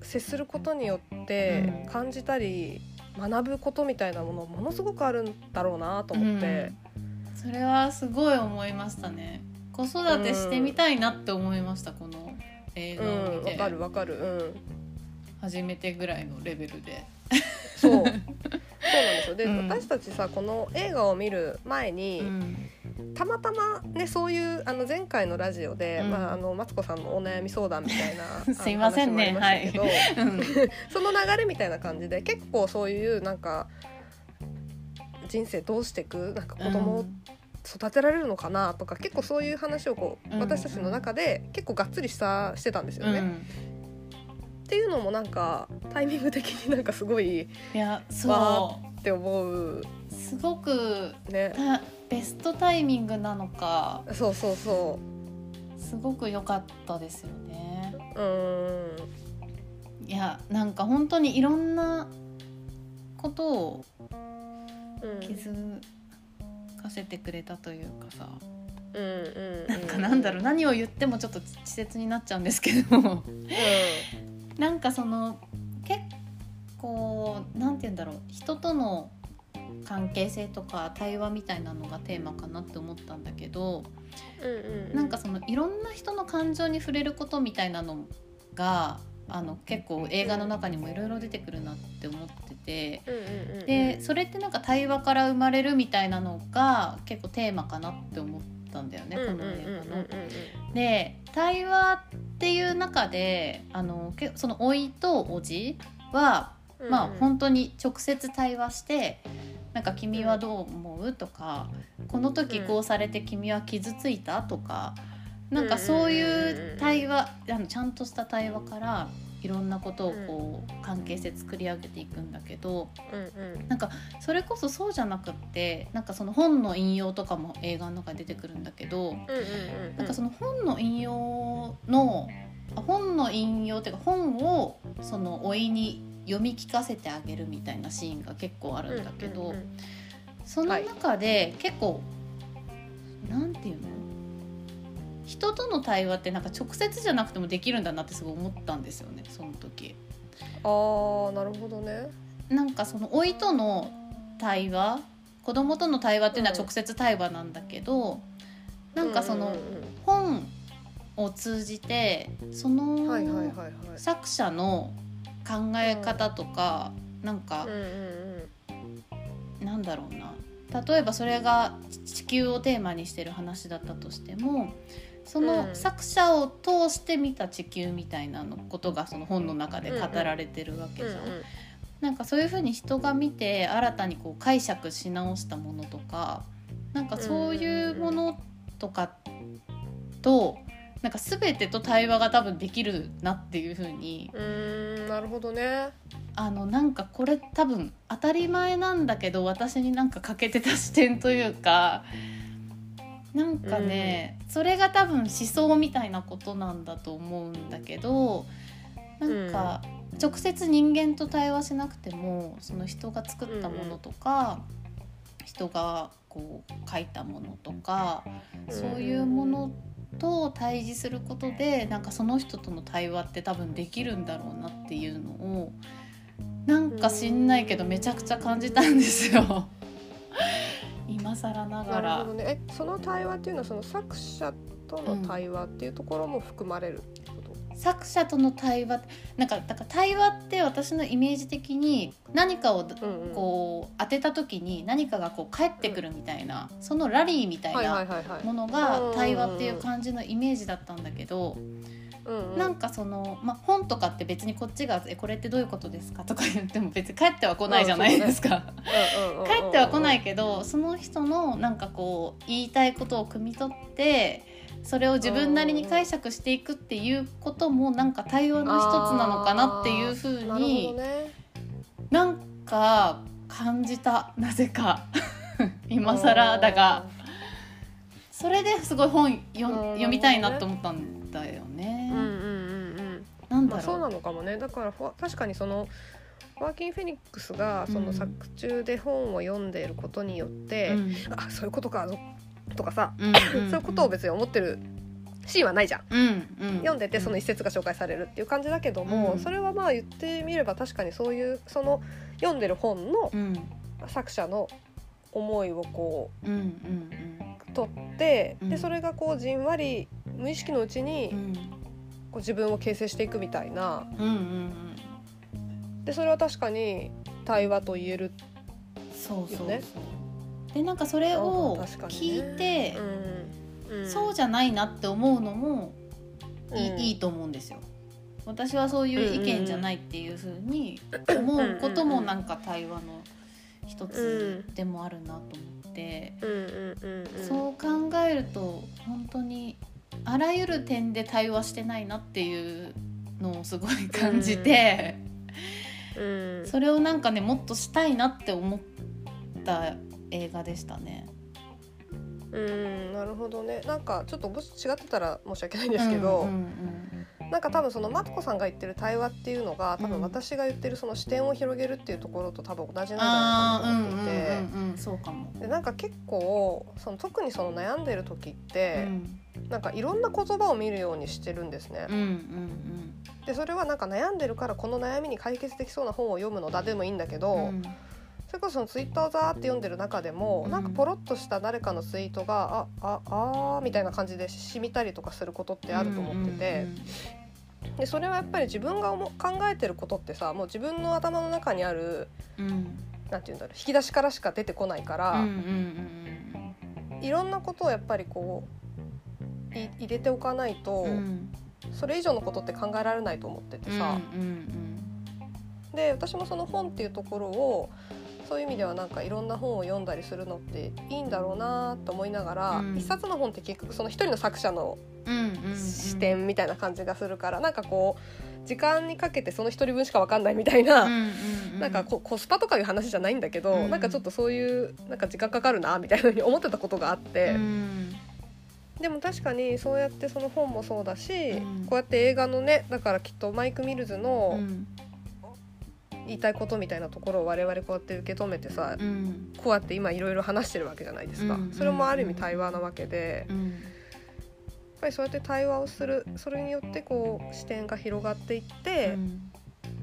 う接することによって
うん。
感じたり学ぶことみたいなものものすごくあるんだろうなと思って。
それはすごい思いましたね。子育てしてみたいなって思いました、この映
う
画を
ん、
見て、
わかるわかる、うん、
初めてぐらいのレベルで。
そう そうなんですよ。で、
うん。
私たちさこの映画を見る前に、
うん。
たまたまねそういうあの前回のラジオで、
うん。
まあ、あのマツコさんのお悩み相談みたいな
すいませんね。
話もありましたけど、
うん。
その流れみたいな感じで結構そういうなんか人生どうしていくなんか子供を育てられるのかなとか、結構そういう話をこう
うん。
私たちの中で結構がっつりしたしてたんですよね。
うん
っていうのもなんかタイミング的になんかすごい
いや
わ
そ
って思う。
うすごく
ね。
たベストタイミングなのか
そうそうそ
すごく良かったですよね。
う。ん。
いやなんか本当にいろんなことを
うん。
気づかせてくれたというかさ、
うんうん
なんかなんだろう何を言ってもちょっと稚拙になっちゃうんですけど。
う
なんかその結構なんて言うんだろう。人との関係性とか対話みたいなのがテーマかなって思ったんだけど
んうんうん。
なんかそのいろんな人の感情に触れることみたいなのがあの結構映画の中にもいろいろ出てくるなって思ってて。
うんうんうん
でそれってなんか対話から生まれるみたいなのが結構テーマかなって思ったんだよね、この映画の。で対話っていう中であのけその老いとおじは、まあ本当に直接対話して「なんか君はどう思う?」とか「この時こうされて君は傷ついた?」とかなんかそういう対話あのちゃんとした対話からいろんなことをこう関係性作り上げていくんだけど
うんうん。
なんかそれこそそうじゃなくってなんかその本の引用とかも映画の中で出てくるんだけど。
うんうんうん。
なんかその本の引用のあ本の引用っていうか本をその老いに読み聞かせてあげるみたいなシーンが結構あるんだけど、
うんうんうん。
その中で結構、なんていうの？人との対話ってなんか直接じゃなくてもできるんだなってすごい思ったんですよねその時。
あーなるほどね。
なんかその老いとの対話子供との対話っていうのは直接対話なんだけど、なんかその
うんうん
本を通じてその、作者の考え方とか、なんか
うん、うん。
なんだろうな例えばそれが地球をテーマにしてる話だったとしてもその
うん。
作者を通して見た地球みたいなのことがその本の中で語られてるわけじゃん。
うんうん。
なんかそういうふうに人が見て新たにこう解釈し直したものとかなんかそういうものとかとなんか全てと対話が多分できるなっていうふうに
うーんなるほどね。
あのなんかこれ多分当たり前なんだけど私になんか欠けてた視点というかなんかね、それが多分思想みたいなことなんだと思うんだけどなんか直接人間と対話しなくてもその人が作ったものとか、人がこう書いたものとか、そういうものと対峙することでなんかその人との対話って多分できるんだろうなっていうのをなんか知んないけどめちゃくちゃ感じたんですよ。今更ながら。
なるほどね。えその対話っていうのはその作者との対話っていうところも含まれる
作者との対話なんかだから対話って私のイメージ的に何かをこう当てた時に何かがこう返ってくるみたいな、そのラリーみたいなものが対話っていう感じのイメージだったんだけど、なんかその、まあ、本とかって別にこっちが「えこれってどういうことですか?」とか言っても別に帰っては来ないじゃないですか。帰 っては来ないけどその人のなんかこう言いたいことを汲み取ってそれを自分なりに解釈していくっていうこともなんか対話の一つなのかなっていうふうになんか感じた。なぜか。今更だが。それですごい本読
うん
読みたいなと思ったんだよね。
うんうんうんうん。
なんだ
まあ、そうな
ろ
のかもね。だから確かにそのワーキン・フェニックスがその
うん。
作中で本を読んでいることによって、
う。うん。
あそういうことかとかさ、
うん
そういうことを別に思ってるシーンはないじゃん。
うんうん。
読んでてその一節が紹介されるっていう感じだけども、
うん。
それはまあ言ってみれば確かにそういうその読んでる本の
うん。
作者の思いをこ
うんうん
う取って、
うん。
でそれがこうじんわり無意識のうちに
うん。うん
こう自分を形成していくみたいな。
うんうん
でそれは確かに対話と言える
そうそうそう、
よね
でなんかそれを聞
ね。
いて、
うん。うん。
そうじゃないなって思うのもいい,、
うん。
いいと思うんですよ。私はそういう意見じゃないっていうふうに思うこともなんか対話の一つでもあるなと思って、そう考えると本当にあらゆる点で対話してないなっていうのをすごい感じて、
うん。
それをなんかねもっとしたいなって思った映画でしたね。
うんなるほどねなんかちょっともし違ってたら申し訳ないんですけど、
うんうん
なんか多分そのマツコさんが言ってる対話っていうのが多
うん
分私が言ってるその視点を広げるっていうところと多分同じなんじゃない
うんうん
かなと思っていて。
うんうんそうかも。
でなんか結構その特にその悩んでる時って、
うん
なんかいろんな言葉を見るようにしてるんですね。
うんうん
でそれはなんか悩んでるからこの悩みに解決できそうな本を読むのだでもいいんだけど、
うん
それこそそのツイッターをザーって読んでる中でも、
うん。
なんかポロッとした誰かのツイートがあああーみたいな感じで染みたりとかすることってあると思ってて、でそれはやっぱり自分が考えてることってさもう自分の頭の中にある
うん。うん
なんて言うんだろう引き出しからしか出てこないから、
うんうん
いろんなことをやっぱりこうい入れておかないと、
うん。うん
それ以上のことって考えられないと思っててさ、
うんうん。
で私もその本っていうところをそういう意味ではなんかいろんな本を読んだりするのっていいんだろうなと思いながら、
うん。
一冊の本って結局その一人の作者の視点みたいな感じがするから、なんかこう時間にかけてその一人分しか分かんないみたいな。
う
なんかこコスパとかいう話じゃないんだけど、
うん。
なんかちょっとそういうなんか時間かかるなみたいなふうに思ってたことがあって、
うん。
でも確かにそうやってその本もそうだし、
うん。
こうやって映画のねだからきっとマイク・ミルズ
う
の
ん
言いたいことみたいなところを我々こうやって受け止めてさ、
うん。
こうやって今いろいろ話してるわけじゃないですか、
うん
それもある意味対話なわけで、やっ
うん
ぱりそうやって対話をするそれによってこう視点が広がっていって、
うん。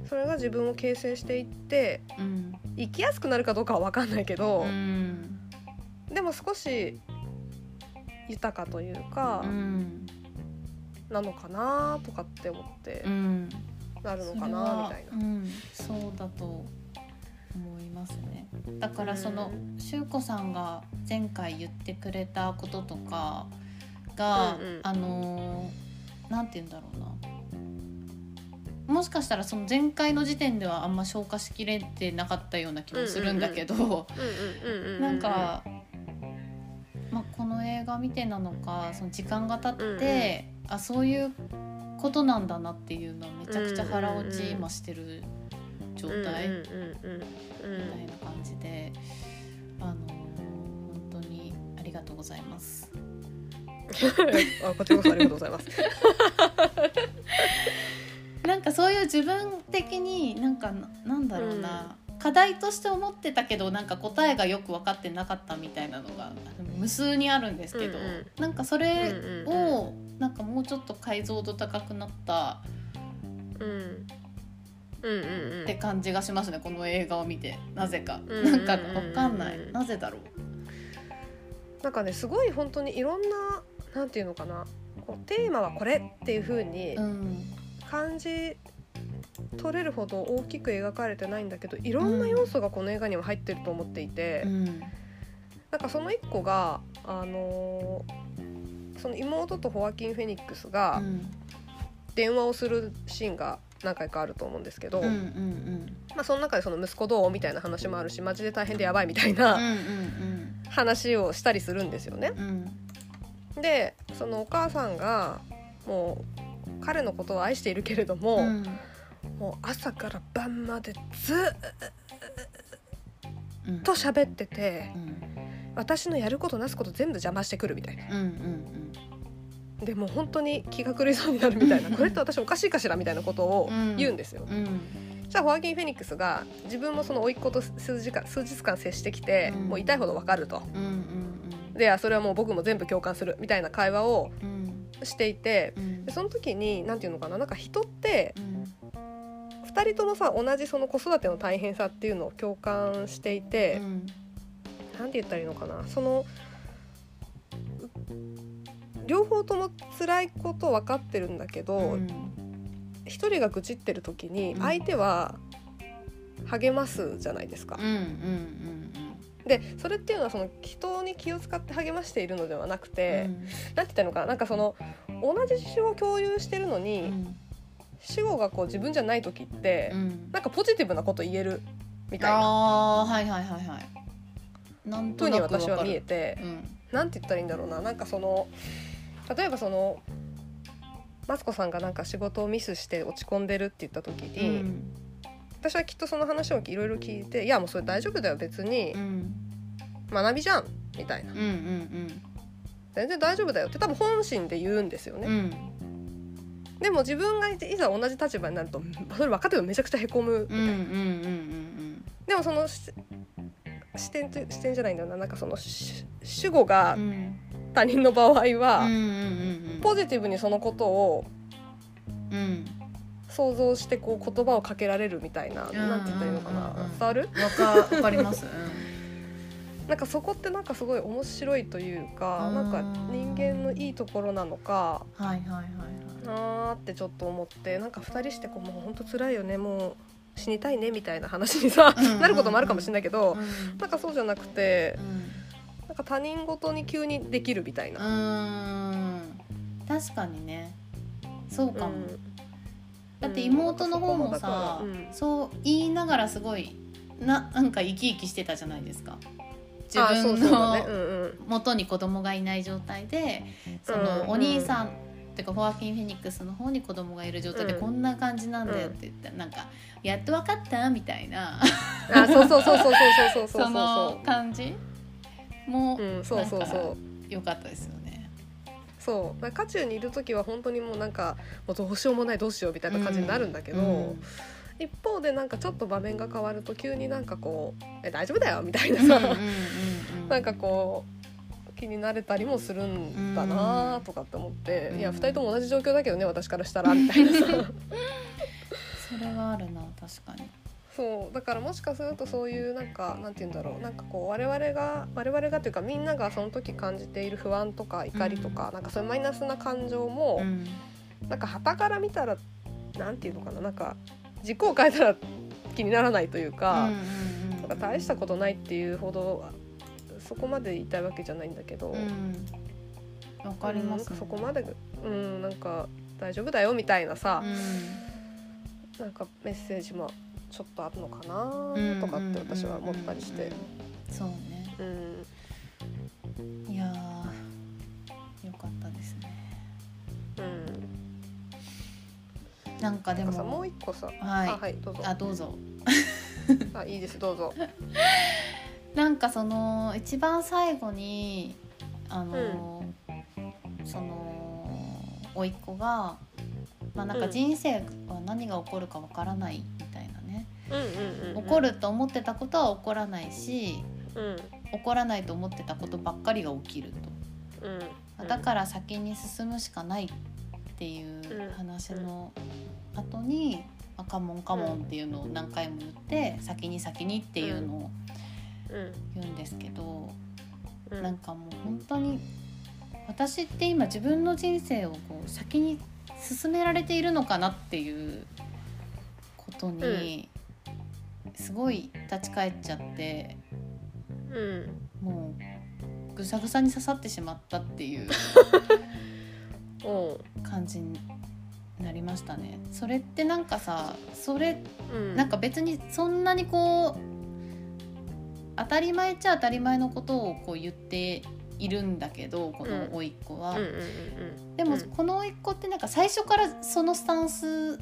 それが自分を形成していって
うん。
生きやすくなるかどうかは分かんないけど、
うん。
でも少し豊かというか、
うん。
なのかなとかって思って。
うん
なるのかな
は
みたいな。
うん、そうだと思いますね。だからそのしゅうこさんが前回言ってくれたこととかが、
うんうん。
あのーなんて言うんだろうな。もしかしたらその前回の時点ではあんま消化しきれてなかったような気もするんだけど、
うんうんうん。うん
なんか、まあ、この映画見てなのかその時間が経って、あそういうことなんだなっていうのをめちゃくちゃ腹落ち今してる状態みたいな感じで、あの本当にありがとうございます。
あこちらこそありがとうございます。
なんかそういう自分的になんかななんだろうな、課題として思ってたけどなんか答えがよく分かってなかったみたいなのが無数にあるんですけど、
うんうん。
なんかそれ
うんうん
をなんかもうちょっと解像度高くなった
うん。うんうんうん。
って感じがしますねこの映画を見て。なぜか、
うん
なんか分かんない、
うん
なぜだろう。
なんかねすごい本当にいろんななんていうのかな。こうテーマはこれっていう風に
うん。
感じ取れるほど大きく描かれてないんだけどいろんな要素がこの映画には入ってると思っていて、
うん。
なんかその一個があのーその妹とホアキン・フェニックスが、電話をするシーンが何回かあると思うんですけど、
うんうんうん。
まあ、その中でその息子どうみたいな話もあるしマジで大変でやばいみたいな話をしたりするんですよね。
うん。
でそのお母さんがもう彼のことを愛しているけれども、
うん
もう朝から晩までずっ
うん。
と喋ってて
うん。
私のやることなすこと全部邪魔してくるみたいな。
うんうん
でもう本当に気が狂いそうになるみたいな。これって私おかしいかしらみたいなことを言うんですよ。
うん。うん
じゃあホアキン・フェニックスが自分もその甥っ子と数時間数日間接してきて、
うん。
もう痛いほどわかると。
うんうん
であそれはもう僕も全部共感するみたいな会話を
うん。
していて
うん。
でその時に何て言うのかななんか人って
うん
2人ともさ同じその子育ての大変さっていうのを共感していて、
うん
て言ったらいいのかな。そのう両方とも辛いこと分かってるんだけど、
うん
一人が愚痴ってる時に
うん。
相手は励ますじゃないですか。
うんうんうん
でそれっていうのはその人に気を使って励ましているのではなく
う
て、
ん。
なんて言ったらいいのかな。なんかその同じ事象を共有してるのに、
うん
死後がこう自分じゃない時って、
うん。
なんかポジティブなこと言えるみたいな。
あはいはいはいはい。なんとなくわかる。
私は見えて、
うん。
なんて言ったらいいんだろうな。なんかその例えばそのマツコさんがなんか仕事をミスして落ち込んでるって言った時
う
に、
ん。
私はきっとその話をいろいろ聞いて「いやもうそれ大丈夫だよ別に
うん。
学びじゃん」みたいな。
うんうん「
全然大丈夫だよ」って多分本心で言うんですよね。
うんうん
でも自分がいざ同じ立場になるとそれ分かってもめちゃくちゃへこむ。みたいな。
うんうんうんうん
でもそのし視点と視点じゃないんだよな。なんかそのし主語が
うんうん
他人の場合は、
うんうんうん
ポジティブにそのことを
うん
想像してこう言葉をかけられるみたいな、
ん
なんて言ったらいいのかな、
うんうんうん
伝わる？
わかります。
なんかそこってなんかすごい面白いというか、
うん。
なんか人間のいいところなのか
はいはいはいはい
なーってちょっと思ってなんか2人してこうもう本当辛いよねもう死にたいねみたいな話にさ、
うん。うんうん
なることもあるかもしれないけど、
うん。
なんかそうじゃなくて
うん
なんか他人事に急にできるみたいな。
うーん。確かにね。そうかも、
うん。
だって妹の方もさ、そう言いながらすごいななんか生き生きしてたじゃないですか。自分の元に子供がいない状態でそ
うん
のお兄さん、ってかホアキン・フェニックスの方に子供がいる状態で
うん。
こんな感じなんだよって言って、なんか「やっと分かった?」みたいな。
あそうそうそうそうそうそうそう
その感じも
うんそう。そうそう
良かったですよね。
そう。渦中にいる時は本当にもうなんかもうどうしようもないどうしようみたいな感じになるんだけど、
うん。
一方でなんかちょっと場面が変わると急になんかこう「え大丈夫だよ」みたいな。さ、
うんうんうんうん。
なんかこう気になれたりもするんだなとかって思って、
うん。
いや2人とも同じ状況だけどね私からしたら みたいな。さ
それはあるな確かに。
そうだからもしかするとそういうなんかなんて言うんだろうなんかこう我々が我々がというかみんながその時感じている不安とか怒りとか、なんかそういうマイナスな感情も、
うん。
なんか旗から見たらなんていうのかななんか軸を変えたら気にならないというか,、
うんうんうん。
なんか大したことないっていうほどそこまで言いたいわけじゃないんだけど、
うん。わかります、
うんなんかそこまでうんなんか大丈夫だよみたいなさ。
う、ん。
なんかメッセージもちょっとあるのかな
うん。
とかって私は思ったりして。
そうね。
うん。
いやーよかったですね。
うん、
なんかで
なんかさも
も
う一個さ、
はい。
あはいどうぞ。
あどうぞ。
あいいですどうぞ
なんかその一番最後にあの、その甥っ子がまあなんか
うん。
人生は何が起こるかわからないみたいなね、
うんうんうんうん。
起こると思ってたことは起こらないし
うん。
起こらないと思ってたことばっかりが起きると。
うん。
だから先に進むしかないっていう話の後に「あカモンカモン」っていうのを何回も言って「先に先に」っていうのを
うん
言うんですけど
うん。
なんかもう本当に私って今自分の人生をこう先に進められているのかなっていうことにすごい立ち返っちゃって
うん。
もうぐさぐさに刺さってしまったっていう
う。ん
感じなりましたね。それってなんかさそれ
うん。
なんか別にそんなにこう当たり前っちゃ当たり前のことをこう言っているんだけどこの甥っ子は、でも
うん。
この甥っ子ってなんか最初からそのスタンス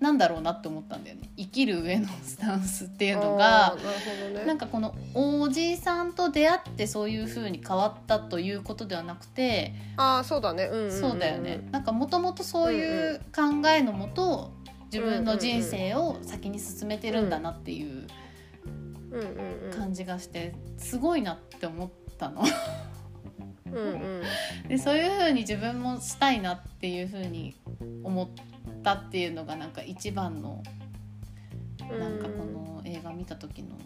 なんだろうなって思ったんだよね。生きる上のスタンスっていうの
あ
が
ーなね。
なんかこのおじいさんと出会ってそういう風に変わったということではなくて、
ああそうだね。うんうんんん。
そうだよね。なんかもともとそういう考えのもと自分の人生を先に進めてるんだなっていう
うんうんうん
感じがしてすごいなって思ったの。
うんうん
でそういう風に自分もしたいなっていう風に思ったっていうのがなんか一番の
うん
なんかこの映画見た時の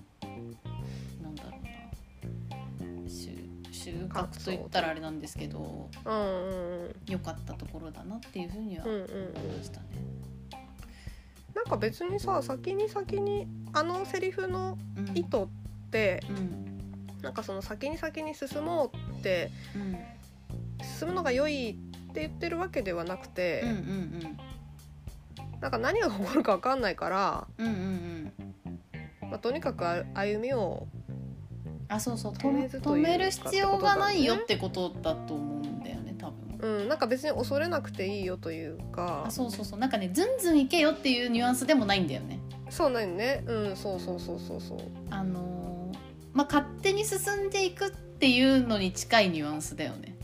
なんだろうな収収穫と言ったらあれなんですけど
うんうんうん
良かったところだなっていう風には思いましたね。
なんか別にさ先に先にあのセリフの
うん。
意図って
うん。
なんかその先に先に進もうって
うん
進むのが良いって言ってるわけではなくて、
うんうん
なんか何が起こるか分かんないから、
うんうんうん。うん
まあ、とにかくあ歩みを
あそうそう。
止め
る必要がないよってことだと思う。
うん、なんか別に恐れなくていいよというか
あそうそうそうなんかねずんずんいけよっていうニュアンスでもないんだよね。
そうなんねうんそうそうそうそうそう
あのーまあ勝手に進んでいくっていうのに近いニュアンスだよね。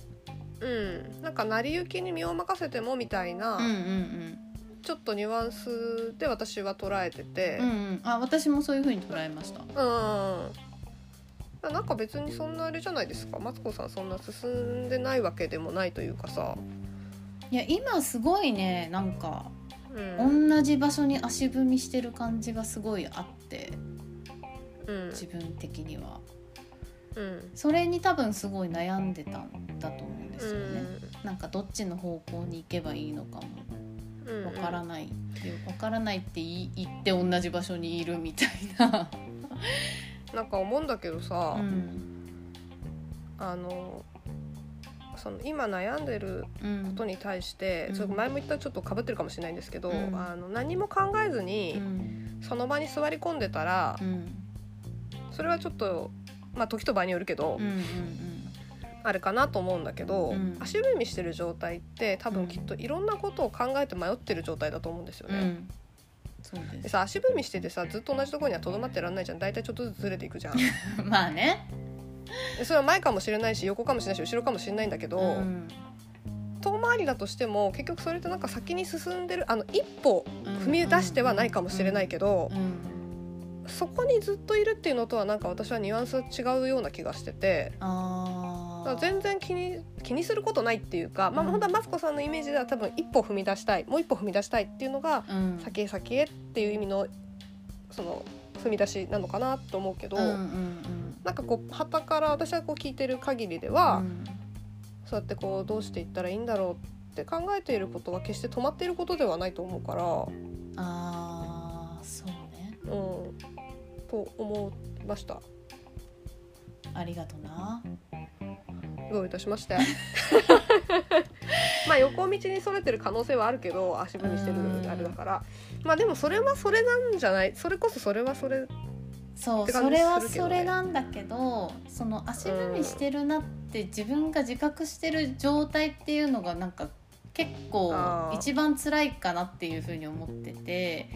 うんなんか成り行きに身を任せてもみたいな、
うんうん
ちょっとニュアンスで私は捉えてて
うん。うんうん。あ私もそういう風に捉えました。
うんなんか別にそんなあれじゃないですか。マツコさんそんな進んでないわけでもないというかさ、
いや今すごいねなんか
うん。
同じ場所に足踏みしてる感じがすごいあって
うん。
自分的には。
うん。
それに多分すごい悩んでたんだと思うんですよね。
う
なんかどっちの方向に行けばいいのかも
ん。
わからない。っていうわからないって言って同じ場所にいるみたいな。
なんか思うんだけどさ、
うん。
あのその今悩んでる
うん。
ことに対して、
うん。
前も言ったらちょっとかぶってるかもしれないんですけど、
うん。
あの何も考えずに、
うん。
その場に座り込んでたら、
うん。
それはちょっとまあ時と場合によるけど、
うんうん
あるかなと思うんだけど、
うん。
足踏みしてる状態って多分きっといろんなことを考えて迷ってる状態だと思うんですよね。
で
さ足踏みしててさずっと同じところにはとどまってらんないじゃん。大体ちょっとずつずれていくじゃん。
まあね。
でそれは前かもしれないし横かもしれないし後ろかもしれないんだけど、
うん。
遠回りだとしても結局それってなんか先に進んでるあの一歩踏み出してはないかもしれないけど、
うん。
そこにずっといるっていうのとはなんか私はニュアンス違うような気がしてて
あ
全然気に気にすることないっていうか、まあ、
うん。
本当はマツコさんのイメージでは多分一歩踏み出したいもう一歩踏み出したいっていうのが
うん。
先へ先へっていう意味のその踏み出しなのかなと思うけど、
うんうん
なんかこう旗から私はこう聞いてる限りで
う
は、
ん。
そうやってこうどうしていったらいいんだろうって考えていることは決して止まっていることではないと思うから、
ああそうね。
うん、と思いました。
ありがとな
どういたしまして。まあ横道にそれてる可能性はあるけど足踏みしてる
うん。
あれだから。まあでもそれはそれなんじゃない？それこそそれはそれ。
そう、それはそれなんだけどその足踏みしてるなって自分が自覚してる状態っていうのがなんか結構一番辛いかなっていうふうに思ってて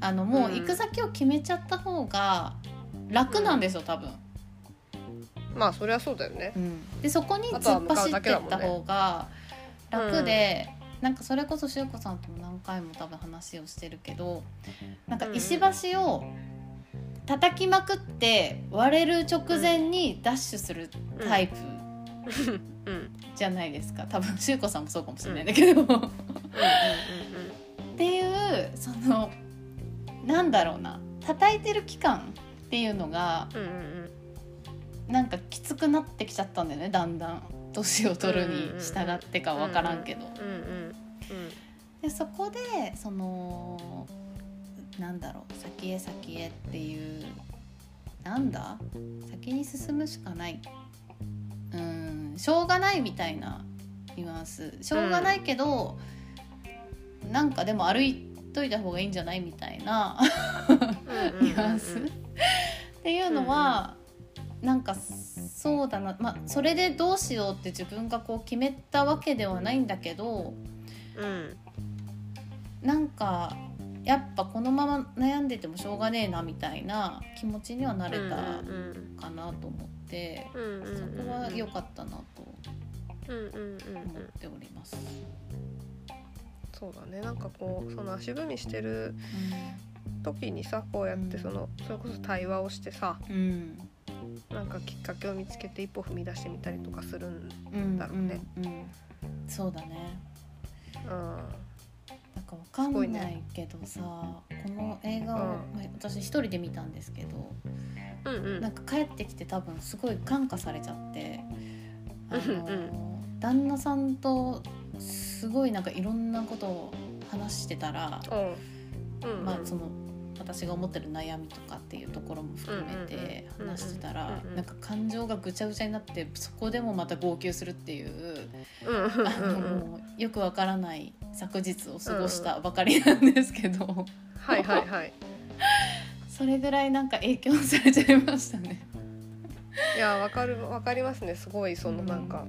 あのもう行く先を決めちゃった方が楽なんですよ多分。
まあそれはそうだよね。
うん。でそこに突っ走ってった方が楽で、なんかそれこそしゅうこさんとも何回も多分話をしてるけどなんか石橋を叩きまくって割れる直前にダッシュするタイプ
うん。
じゃないですか。多分しゅうこさんもそうかもしれないんだけど、っていうそのなんだろうな。叩いてる期間っていうのが
うんうんうん
なんかきつくなってきちゃったんだよねだんだん。年を取るに従ってか分からんけど。
うんうん
でそこでそのなんだろう先へ先へっていうなんだ？先に進むしかない。うんしょうがないみたいなニュアンス。しょうがないけど、なんかでも歩いといた方がいいんじゃないみたいな
うん。
ニュアンス。っていうのは、なんかそうだな、まあ、それでどうしようって自分がこう決めたわけではないんだけど
うん
なんかやっぱこのまま悩んでてもしょうがねえなみたいな気持ちにはなれたかなと思って、
うんうん
そこは良かったなと思っております。
そうだねなんかこうその足踏みしてる時にさこうやってそのそれこそ対話をしてさ
うん
なんかきっかけを見つけて一歩踏み出してみたりとかするん
うん
だろうね。
うんうんそうだね。
うん。
なんかわかんないけどさ、この映画を、
うん。
まあ私一人で見たんですけど
うんうん。
なんか帰ってきて多分すごい感化されちゃってあの、
うん
旦那さんとすごいなんかいろんなことを話してたら、
う。んうんうん。
まあその私が思ってる悩みとかっていうところも含めて
うんうんうん。
話してたら
うんうん
なんか感情がぐちゃぐちゃになってそこでもまた号泣するっていう
うんうん
あのよくわからない昨日を過ごしたばかりなんですけど。
はいはいはい。
それぐらいなんか影響されちゃいましたね。
いやわかるわかりますね。すごいそのなんか。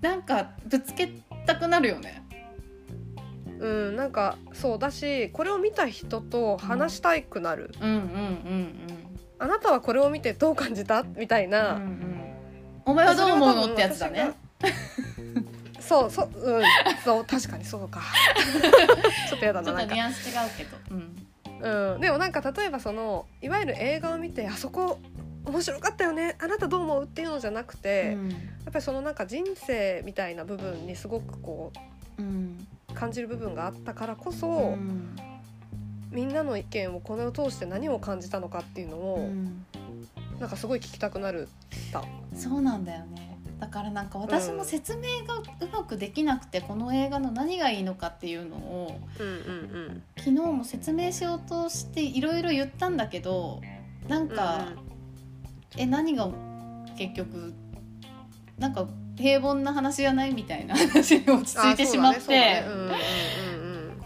なんかぶつけたくなるよね。
うん、うん、なんかそうだしこれを見た人と話したくなる、
うんうんうん
あなたはこれを見てどう感じた？みたい
うん。
な、
うんうん。お前はどう思うのってやつだね。
そうそううん。そう確かにそうか。ちょっとやだななんか。
っとニュアンス違うけど。うん。
うん、でもなんか例えばそのいわゆる映画を見てあそこ面白かったよね。あなたどう思う？っていうのじゃなくて、やっぱりそのなんか人生みたいな部分にすごくこ
うん。
う感じる部分があったからこそ、
うん
みんなの意見をこれを通して何を感じたのかっていうのを、
うん
なんかすごい聞きたくなるた。
そうなんだよね。だからなんか私も説明がうまくできなくてこの映画の何がいいのかっていうのを
うんうん
昨日も説明しようとしていろいろ言ったんだけどなんか、え何が結局なんか平凡な話じゃないみたいな話に落ち着いてしまって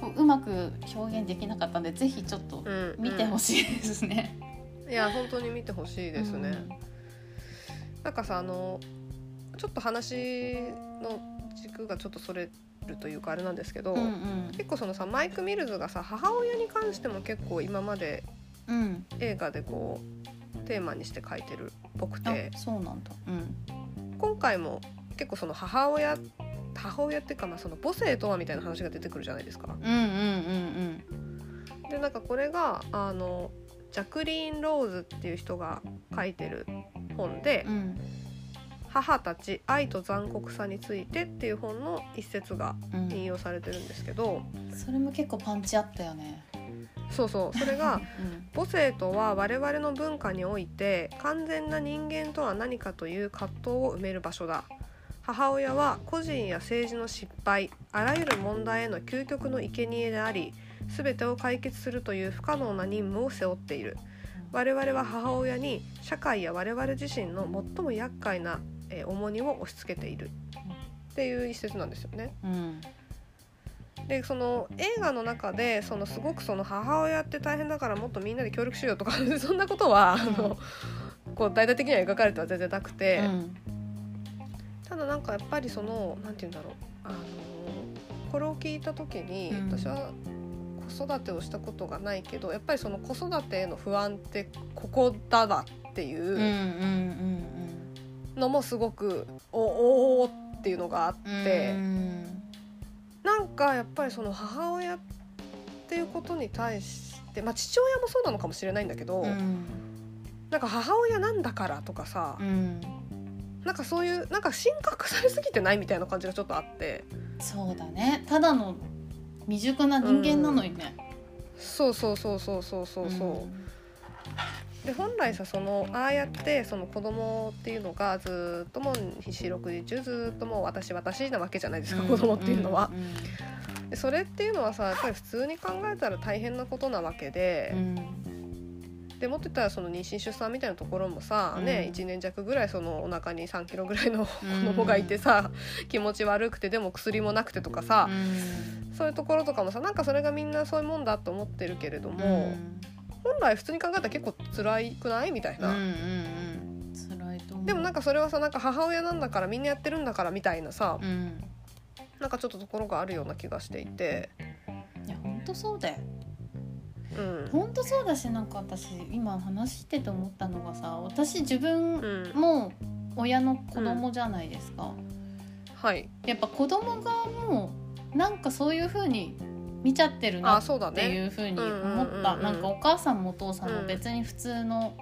こううまく表現できなかったんでぜひちょっと見てほ
し
しいですね。
い。いや本当に見てほしいですね。なんかさあのちょっと話の軸がちょっとそれるというかあれなんですけど、
うんうん
結構そのさマイク・ミルズがさ母親に関しても結構今まで
うん、
映画でこうテーマにして書いてるっぽく
あ
て
そうなんだ。うん
今回も結構その母親母親っていうかまあその母性とはみたいな話が出てくるじゃないですか。
うんうんうん
でなんかこれがあのジャクリーン・ローズっていう人が書いてる本で
うんうん「
母たち愛と残酷さについて」っていう本の一節が
うん。
引用されてるんですけど
それも結構パンチあったよね。
そうそう。それが
うん。
母性とは我々の文化において完全な人間とは何かという葛藤を埋める場所だ母親は個人や政治の失敗あらゆる問題への究極の生贄であり全てを解決するという不可能な任務を背負っている。我々は母親に社会や我々自身の最も厄介なえー重荷を押し付けている。っていう一節なんですよね。
うん。
でその映画の中でそのすごくその母親って大変だからもっとみんなで協力しようとか そんなことは、あのこう大々的には描かれては全然なくて、
うん
ただなんかやっぱりそのなんて言うんだろう。あのこれを聞いた時に、
うん。
私は子育てをしたことがないけどやっぱりその子育てへの不安ってここだなってい
う
のもすごくおおーっていうのがあっ
うん
て。
うん。
なんかやっぱりその母親っていうことに対して、まあ、父親もそうなのかもしれないんだけど、
うん。
なんか母親なんだからとかさ、
うん
なんかそういうなんか神格されすぎてないみたいな感じがちょっとあって。
そうだね。ただの未熟な人間なのにね。
そうそうそうそうそうそうそう、で本来さそのああやってその子供っていうのがずっともう四六時中ずっともう私私なわけじゃないですか、子供っていうのは。でそれっていうのはさやっぱり普通に考えたら大変なことなわけで。
うん
でもっと言ったらその妊娠出産みたいなところもさ、
うん。
ね1年弱ぐらいそのお腹に3キロぐらいの子供がいてさ、気持ち悪くてでも薬もなくてとかさ、そういうところとかもさなんかそれがみんなそういうもんだと思ってるけれども、
うん。
本来普通に考えたら結構辛いくないみたいな、
うんうんうん。辛いと思う。
でもなんかそれはさなんか母親なんだからみんなやってるんだからみたいなさ、
うん。
なんかちょっとところがあるような気がしていて、
いや本当そうだよ
うん。
本当そうだしなんか私今話してて思ったのがさ私自分
うん、
も親の子供じゃないですか、
はい。
やっぱ子供側もなんかそういう風に見ちゃってるなってい
ね
う風に思
うんうんうん。
った、
うん
なんかお母さんもお父さんも
うん。
別に普通の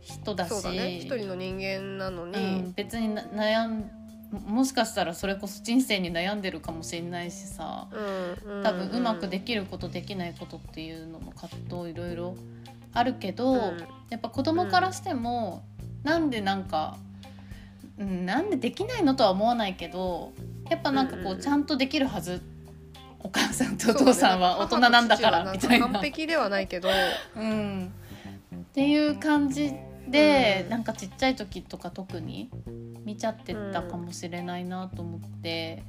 人だし、
そうだね。一人の人間なのに、
うん、別にな悩んもしかしたらそれこそ人生に悩んでるかもしれないしさ。
うんうん
多分うまくできることできないことっていうのも葛藤いろいろあるけど、
うん。
やっぱ子供からしても、なんでなんか、うん、なんでできないのとは思わないけどやっぱなんかこ
うんうんうん。
うちゃんとできるはず、お母さんとお父さんは大人なんだからみたいな。
完璧ではないけど、
うん、っていう感じで、
うん。
なんかちっちゃい時とか特に見ちゃってたかもしれないなと思って、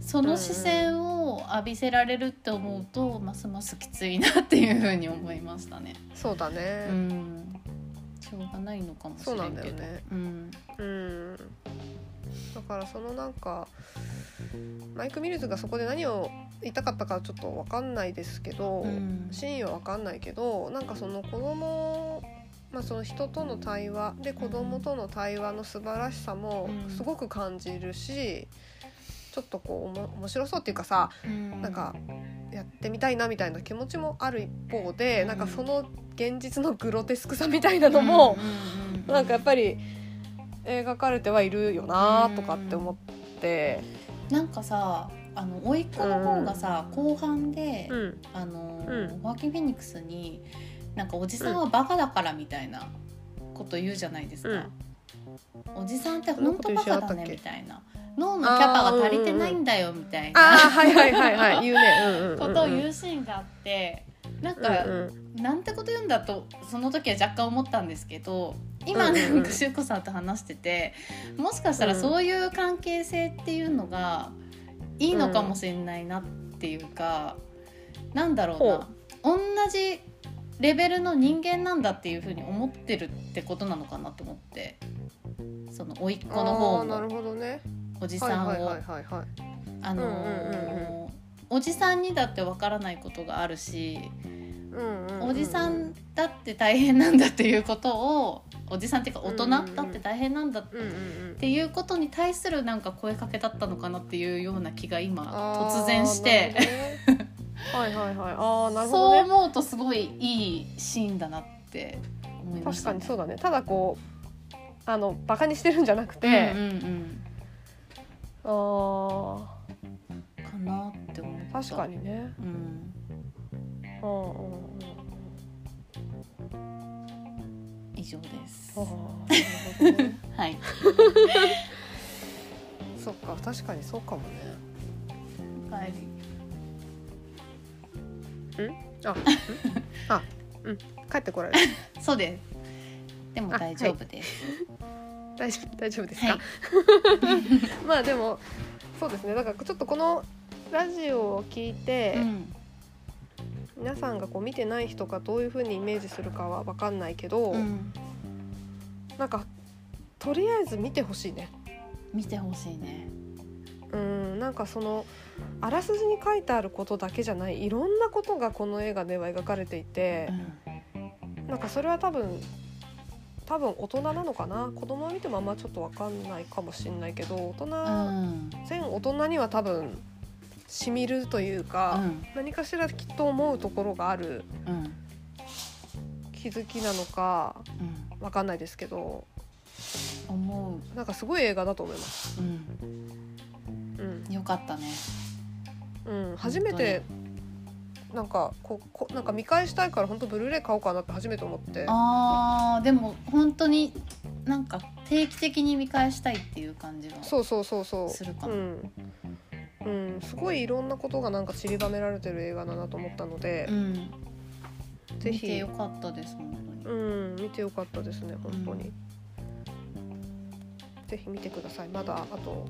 その視線を浴びせられるって思うとますますきついなっていうふうに思いましたね。
そうだね。
う、ん、しょうがないのかもしれ
なんだよね。
うん。
うん。だからそのなんかマイク・ミルズがそこで何を言いたかったかちょっと分かんないですけど、
うん。
真意は分かんないけどなんかその子供まあその人との対話で子供との対話の素晴らしさも
うん。
すごく感じるし、ちょっとこうおも面白そうっていうかさ
うん。
なんかやってみたいなみたいな気持ちもある一方で、
うん。
なんかその現実のグロテスクさみたいなのも、
う
なんかやっぱり描かれてはいるよなとかって思って、
なんかさあの甥っ子の方がさ、後半で、
うん。
あの
うん。
ホアキン・フェニックスになんかおじさんはバカだからみたいなこと言うじゃないですか、おじさんって本当バカだねみたいな。脳のキャパが足りてないんだよみたいな
はいはいはいはい。言うね、うんうんうん。うん、
ことを言うシーンがあって。なんか、
うん
なんてこと言うんだとその時は若干思ったんですけど今なんかしゅうこさんと話しててもしかしたらそういう関係性っていうのがいいのかもしれないなっていうか、なんだろう
ほ
な同じレベルの人間なんだっていうふうに思ってるってことなのかなと思ってその甥っ子の
あ
方
ーなる
も
ほどね。
おじさんをあのおじさんにだってわからないことがあるし。
うんうんうん
おじさんだって大変なんだっていうことをおじさんっていうか大人だって大変なんだっていうことに対するなんか声かけだったのかなっていうような気が今突然して、
はいはいはい。ああなるほ
そう
どね
思うとすごいいいシーンだなって思いました、ね。
確かにそうだね。ただこうあのバカにしてるんじゃなくて、
うんうんうん、かなって思った。
確かにね。
うん、
うんうん。うん
以上です。
あ。ー なるほどね。
はい。
そっか確かにそうかもね。
帰り
あ、うん、あ、うん、帰ってこられる。
そうです。でも
あ
大丈夫です。
大丈夫、大丈夫ですか？
はい。
まあ、でも。そうですね、だから、ちょっとこのラジオを聞いて、
うん
皆さんがこう見てない人がどういう風にイメージするかはわかんないけど、
うん、
なんか。とりあえず見てほしいね。
見てほしいね。
うん、なんかその。あらすじに書いてあることだけじゃない、いろんなことがこの映画では描かれていて
う。ん。
なんかそれは多分多分大人なのかな？子供を見てもあんまちょっと分かんないかもしれないけど大人、
うん。
全大人には多分しみるというか、
うん。
何かしらきっと思うところがある
うん。
気づきなのか
うん。
分かんないですけど。
思
なんかすごい映画だと思います。
う、うん、
うん。
よかったね。
うん、初めてなんかここなんか見返したいから本当ブルーレイ買おうかなって初めて思って。
あーでも本当になんか定期的に見返したいっていう感じが
そうそうそうそう。
するかも。
うん、うん、すごいいろんなことがなんか散りばめられてる映画だなと思ったので
う、ん。
ぜひ。
見てよかったです本当に。
うん、見てよかったですね本当に、ぜひ見てください。まだあと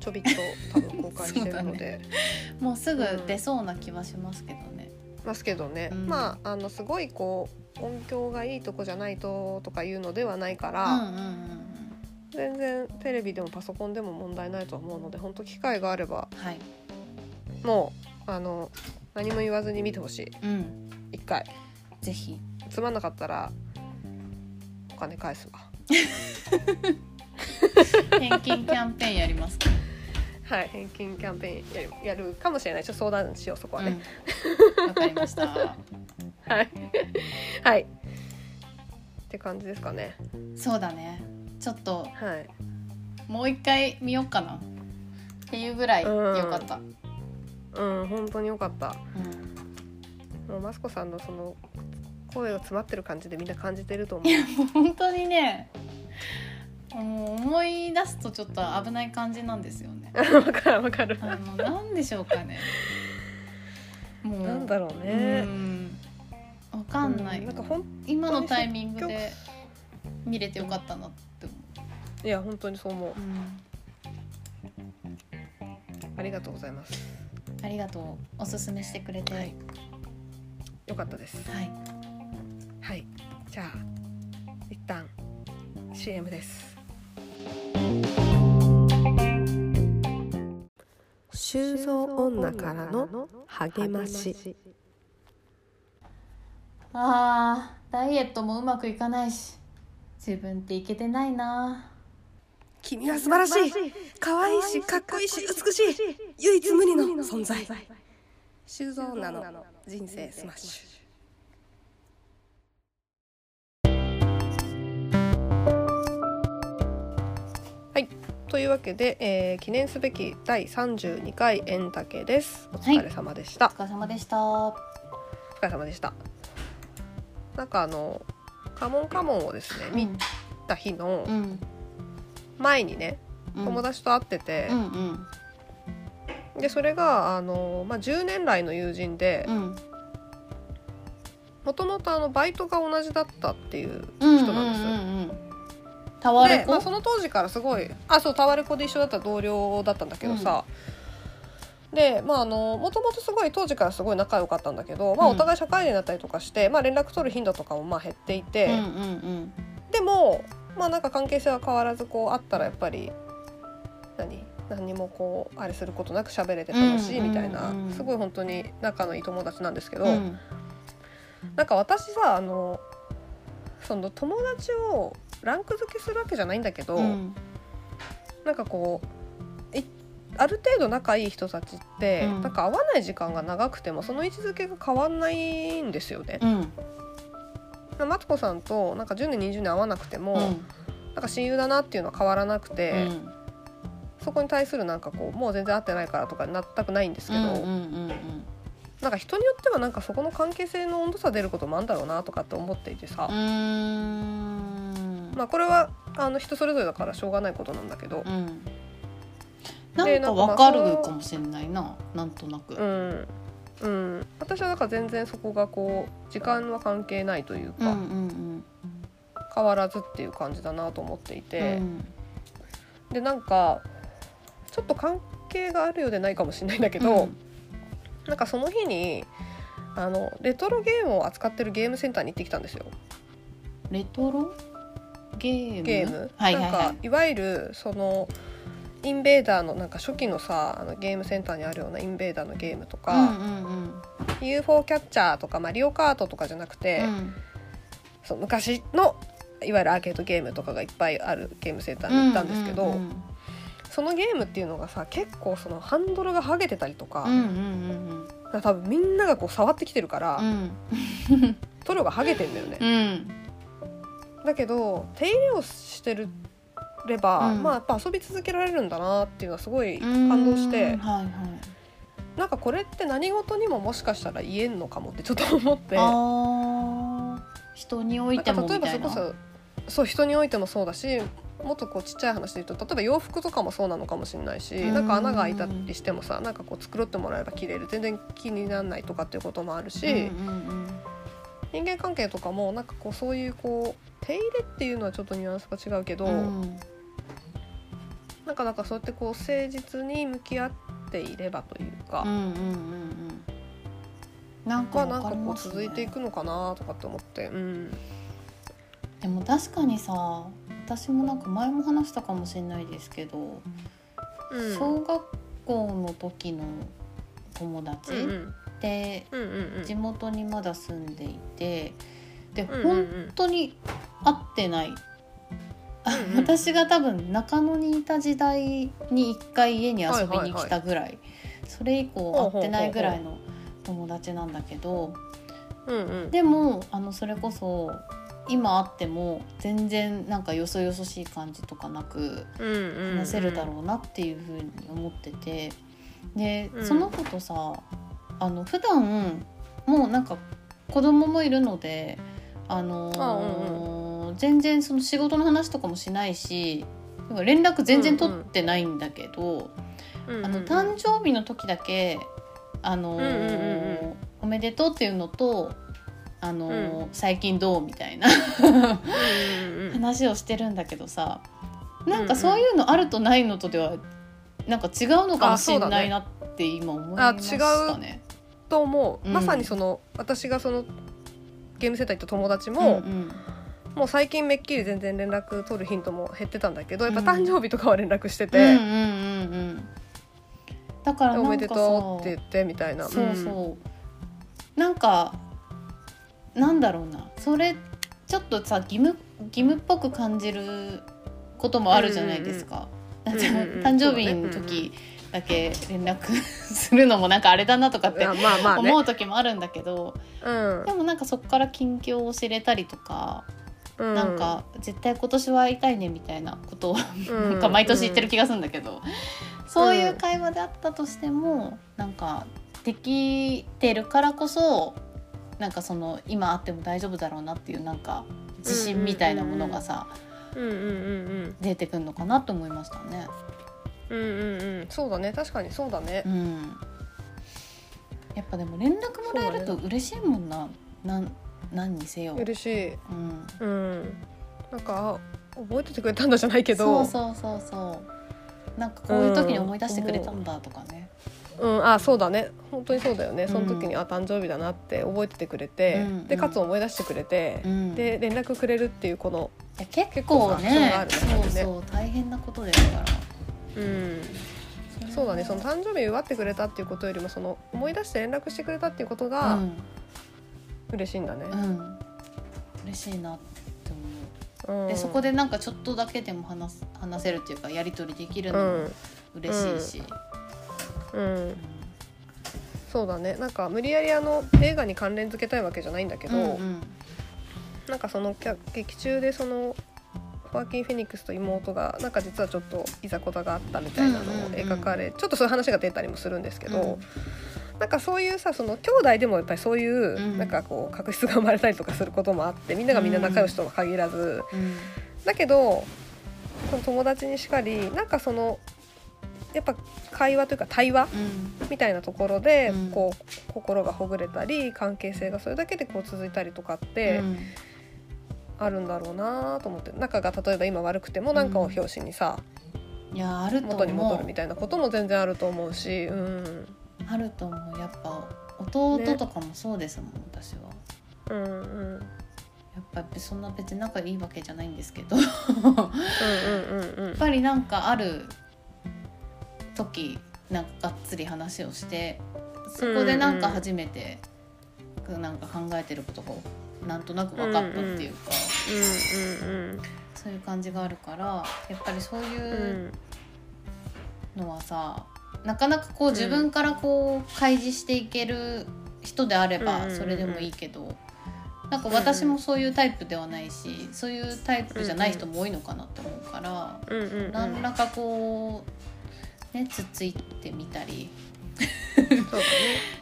ちょびっと多分公開してるので、
もうすぐ出そうな気はしますけどね。
ますけどね、
うん
まああのすごいこう音響がいいとこじゃないととかいうのではないか
う
ら、
んうんうん
全然テレビでもパソコンでも問題ないと思うので本当機会があれば
うん。はい。
もうあの何も言わずに見てほしい
うん。
一回
ぜひ。
つまんなかったらお金返すわ
返金キャンペーンやりますか。
はい返金キャンペーンやるやるかもしれないちょっと相談しようそこはね、
うん。わかりました。
はいはいって感じですかね
そうだね。ちょっと
はい
もう一回見ようかな。っていうぐらい
うん
良かった。
うん本当によかった
うん。
もうマスコさんのその声が詰まってる感じでみんな感じてると思う
いや本当にね。もう思い出すとちょっと危ない感じなんですよね。
わかるわかる
あのなんでしょうかね。もう
なんだろう
う
ね
ん。わかんない。
うなんかほん
今のタイミングで見れてよかったなって思
いや本当にそう思う
う。うん。
ありがとうございます
ありがとう。おすすめしてくれて。
はいよかったです
はい。
はいじゃあ一旦 CM です修造女からの励まし。
あーダイエットもうまくいかないし自分っていけてないな。
君は素晴らしい。可愛いしかっこいいし美しい。唯一無二の存在。修造女の人生スマッシュというわけで、えー記念すべき第32回エンタケです。お疲れ様でした、
お疲れ様でした。
お疲れ様でした。なんかあのカモンカモンをですね、見た日の
うん。
前にね、
うん。
友達と会ってて
う、んうん。
でそれがあの、まあ、10年来の友人で
うん。
もともとバイトが同じだったっていう
うん
人なんですよ。
うんうんうんタワレ
で、まあ、
コ
その当時からすごいあそうタワレコで一緒だった同僚だったんだけどさ、でまああのもともとすごい当時からすごい仲良かったんだけど、まあ、
うん。
お互い社会人だったりとかして、まあ、連絡取る頻度とかもまあ減っていて、
うんうん
でもまあなんか関係性は変わらずこう会ったらやっぱり何何にもこうあれすることなく喋れて楽しいみたいな、
うんうん。うん
すごい本当に仲のいい友達なんですけど、
うん。うん
なんか私さあのその友達をランク付けするわけじゃないんだけど、
うん。
なんかこういある程度仲いい人たちって、
うん。
なんか会わない時間が長くてもその位置づけが変わんないんですよね。
うん。
マツコさんとなんか10年20年会わなくても、
うん。
なんか親友だなっていうのは変わらなくて、
うん。
そこに対するなんかこうもう全然会ってないからとかになったくないんですけど、
うんうんうん
なんか人によってはなんかそこの関係性の温度差出ることもあるんだろうなとかって思っていてさ、
うんうん
まあこれはあの人それぞれだからしょうがないことなんだけど、
うん。なんかわかるかもしれないななんとなく。
うん。うん、私はだから全然そこがこう時間は関係ないというか、
うんうん
変わらずっていう感じだなと思ってい
うん。
て、でなんかちょっと関係があるようでないかもしれないんだけど、なんかその日にあのレトロゲームを扱ってるゲームセンターに行ってきたんですよ。
レトロ？ゲーム？
ゲーム、
はいはいは
なんかいわゆるそのインベーダーのなんか初期のさあのゲームセンターにあるようなインベーダーのゲームとか、
うんうん
UFO キャッチャーとかマリオカートとかじゃなくて、
うん。
そう昔のいわゆるアーケードゲームとかがいっぱいあるゲームセンターに行ったんですけど、
うんうん
そのゲームっていうのがさ結構そのハンドルが剥げてたりとか,、
うんうんうん。
多分みんながこう触ってきてるから、
うん。
塗料が剥げてんだよね。
うん
だけど手入れをしてるれば、
うん。
まあやっぱ遊び続けられるんだなっていうのはすごい
うん。
感動して、
はいはい。
なんかこれって何事にももしかしたら言えんのかもってちょっと思って。
人においても
例えばそれこそそう人においてもそうだしもっとこうちっちゃい話で言うと例えば洋服とかもそうなのかもしれないし
うん。
なんか穴が開いたりしてもさなんかこう繕ってもらえば綺麗で全然気にならないとかっていうこともあるし、
うんうん
人間関係とかもなんかこうそういうこう手入れっていうのはちょっとニュアンスが違うけど、
うん。うん
なんかなんかそうやってこう誠実に向き合っていればというか、
うんうんうんうん。なんか
まあなんかこう続いていくのかなとかって思って、うん、
でも確かにさ私もなんか前も話したかもしれないですけど、
うん、
小学校の時の友達、
うんうん
で
うんうんうん。
地元にまだ住んでいてで、
うんうんうん。
本当に会ってない、あ
うんうん。
私が多分中野にいた時代に一回家に遊びに来たぐらい,、それ以降会ってないぐらいの友達なんだけど。
うんうん。
でもあのそれこそ今会っても全然なんかよそよそしい感じとかなく話せるだろうなっていうふうに思ってて。で、
うん。
その子とさあの普段もうなんか子供もいるので、あのー全然その仕事の話とかもしないし連絡全然取ってないんだけど、
うんうん
あの誕生日の時だけ、あのー
うんうんうんうん。
おめでとうっていうのと、あのー最近どうみたいな
うんうんうん
話をしてるんだけどさなんかそういうのあるとないのとではなんか違うのかもしれないなって今思いましたね。
と思う、
うん。
まさにその私がそのゲームセンター行った友達も、
うんうん。
もう最近めっきり全然連絡取る頻度も減ってたんだけどやっぱ
うん
誕生日とかは連絡してて
うんうんうんうん。だから
で「おめでとう」って言ってみたいな。
そうそう、なんかなんだろうな。それちょっとさ義務義務っぽく感じることもあるじゃないですか。
うんうん
誕生日の時だけ連絡するのもなんかあれだなとかって思う時もあるんだけど、
うん。
でもなんかそこから近況を知れたりとか、
うん。
なんか絶対今年は会いたいねみたいなことを
うん。
なんか毎年言ってる気がするんだけど、そういう会話であったとしてもなんかできてるからこそなんかその今会っても大丈夫だろうなっていうなんか自信みたいなものがさ、
うんうんうんうん。
出てくるのかなと思いましたね。
うんうんうん。そうだね。確かにそうだね。
うん、やっぱでも連絡もらえると嬉しいもんな。なん何にせよ。
嬉しい。
うん。
うん。なんかあ覚えててくれたんだじゃないけど。
そうそうそうそう。なんかこういう時に思い出してくれたんだとかね、
うん、あそうだね。本当にそうだよね。その時に、
うん
あ誕生日だなって覚えててくれて、
うん。うん。
でかつ思い出してくれて、
うん。
で連絡くれるっていうこの、
いや結構
結構さそう
ね
があるね
そうそう。大変なことですから
うん、そうだね。その誕生日祝ってくれたっていうことよりもその思い出して連絡してくれたっていうこと
う
が
ん。
嬉しいんだね。
うん。嬉しいなって思う。
うん。
でそこでなんかちょっとだけでも話す話せるっていうかやり取りできるのも嬉しいし、
うん、うん。
うん
そうだね。なんか無理やりあの映画に関連付けたいわけじゃないんだけど、
うんうん。
なんかその劇中でそのホアキン・フェニックスと妹がなんか実はちょっといざこざがあったみたいなのを描かれ、ちょっとそういう話が出たりもするんですけど、なんかそういうさその兄弟でもやっぱりそういう、
うん。
なんかこう確執が生まれたりとかすることもあってみんながみんな仲良しとは限らず、
うん。
だけどその友達にしかりなんかそのやっぱ会話というか対話
うん。
みたいなところで、
うん。
こう心がほぐれたり関係性がそれだけでこう続いたりとかって
うん
あるんだろうなと思って。仲が例えば今悪くてもなんかを表紙にさ、
いやあると
元に戻るみたいなことも全然あると思うし、うん、
あると思う。やっぱ弟とかもそうですもん、私は。
うんうん。
やっぱりそんな別に仲いいわけじゃないんですけど。やっ
うんうんうん。うん
ぱりなんかある時なんかがっつり話をしてそこでなんか初めてなんか考えてることがなんとなく分かったっていうか、
うん
そういう感じがあるからやっぱりそういうのはさ、なかなかこう自分からこう開示していける人であればそれでもいいけど、なんか私もそういうタイプではないしそういうタイプじゃない人も多いのかなって思うから、何らかこうねつっついてみたり
そうね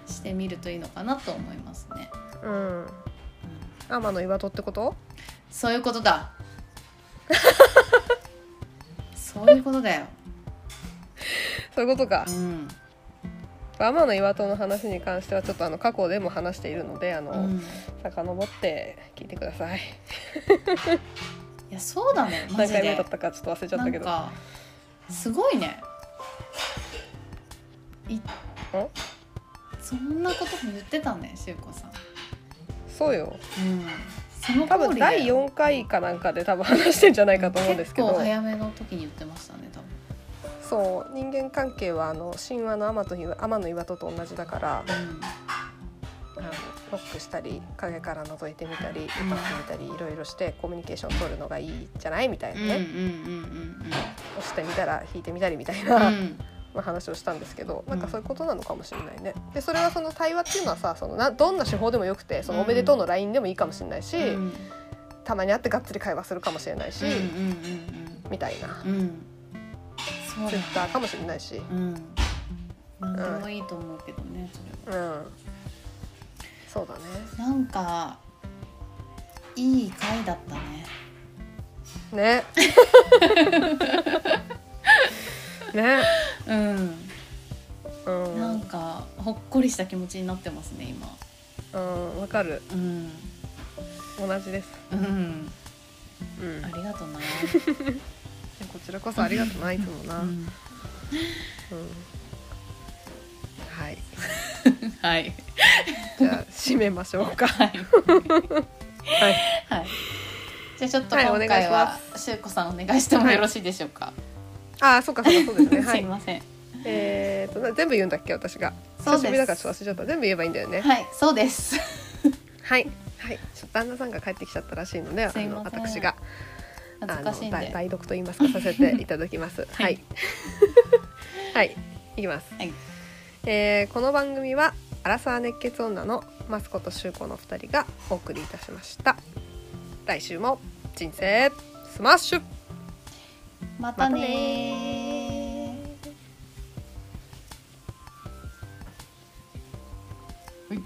してみるといいのかなと思いますね。
うん天の岩戸ってこと？
そういうことだ。そういうことだよ。
そういうことか。
うん。
天の岩戸の話に関してはちょっとあの過去でも話しているのであの、
うん。
遡って聞いてください。
いやそうだね。マジで。
何回目だったかちょっと忘れちゃったけど。
すごいね。い
お
そんなことも言ってたねしゅうこさん
そうよ。
うん。その
多分第4回かなんかで多分話してんじゃないかと思うんですけど。
結構早めの時に言ってましたね多分。
そう。人間関係はあの神話の天と岩天の岩戸と同じだからあのノックしたり影から覗いてみたり歌ってみたりいろいろしてコミュニケーション取るのがいいんじゃない？みたいな
うんうんうん
ね、
うん。
押してみたら弾いてみたりみたい
うん
な、
うん
まあ話をしたんですけどなんかそういうことなのかもしれないね。でそれはその対話っていうのはさそのなどんな手法でもよくてそのおめでとうの LINE でもいいかもしれないし、
うん。
たまに会ってがっつり会話するかもしれないし、
うんうん
みたいな。
うん。うんうんそうだ
Twitter かもしれないし。
うん。なん。でもいいと思うけどねそれは。
うん。そうだね。
なんかいい回だったね。
ね ね。
うん。
うん。
なんかほっこりした気持ちになってますね今。
うんわかる。
うん。
同じです。
うん。
うん。
ありがとうな、
こちらこそありがとうないつもな、うん。
うん、
はい。
はい。
じゃあ締めましょうか。
はい。
はい。
はい。じゃあちょっと
はい
今
お願いし
回は
ま
しゅうこさんお願いしてもよろしいでしょうか、
ああそうかそうかそうですね。は
すい
い
ません。
えーとな全部言うんだっけ私が。久しぶりだからちょっと忘れちゃった。全部言えばいいんだよね。
はいそうです。
はい。はい。ちょっと旦那さんが帰ってきちゃったらしいのであの私が
恥ず
あの
か
代代読と言いますかさせていただきます。
は
はい。い。はい、いきます。
はい。
えーこの番組はアラサー熱血女のマスコとシュウコの二人がお送りいたしました。来週も人生スマッシュ。
またね
は
い。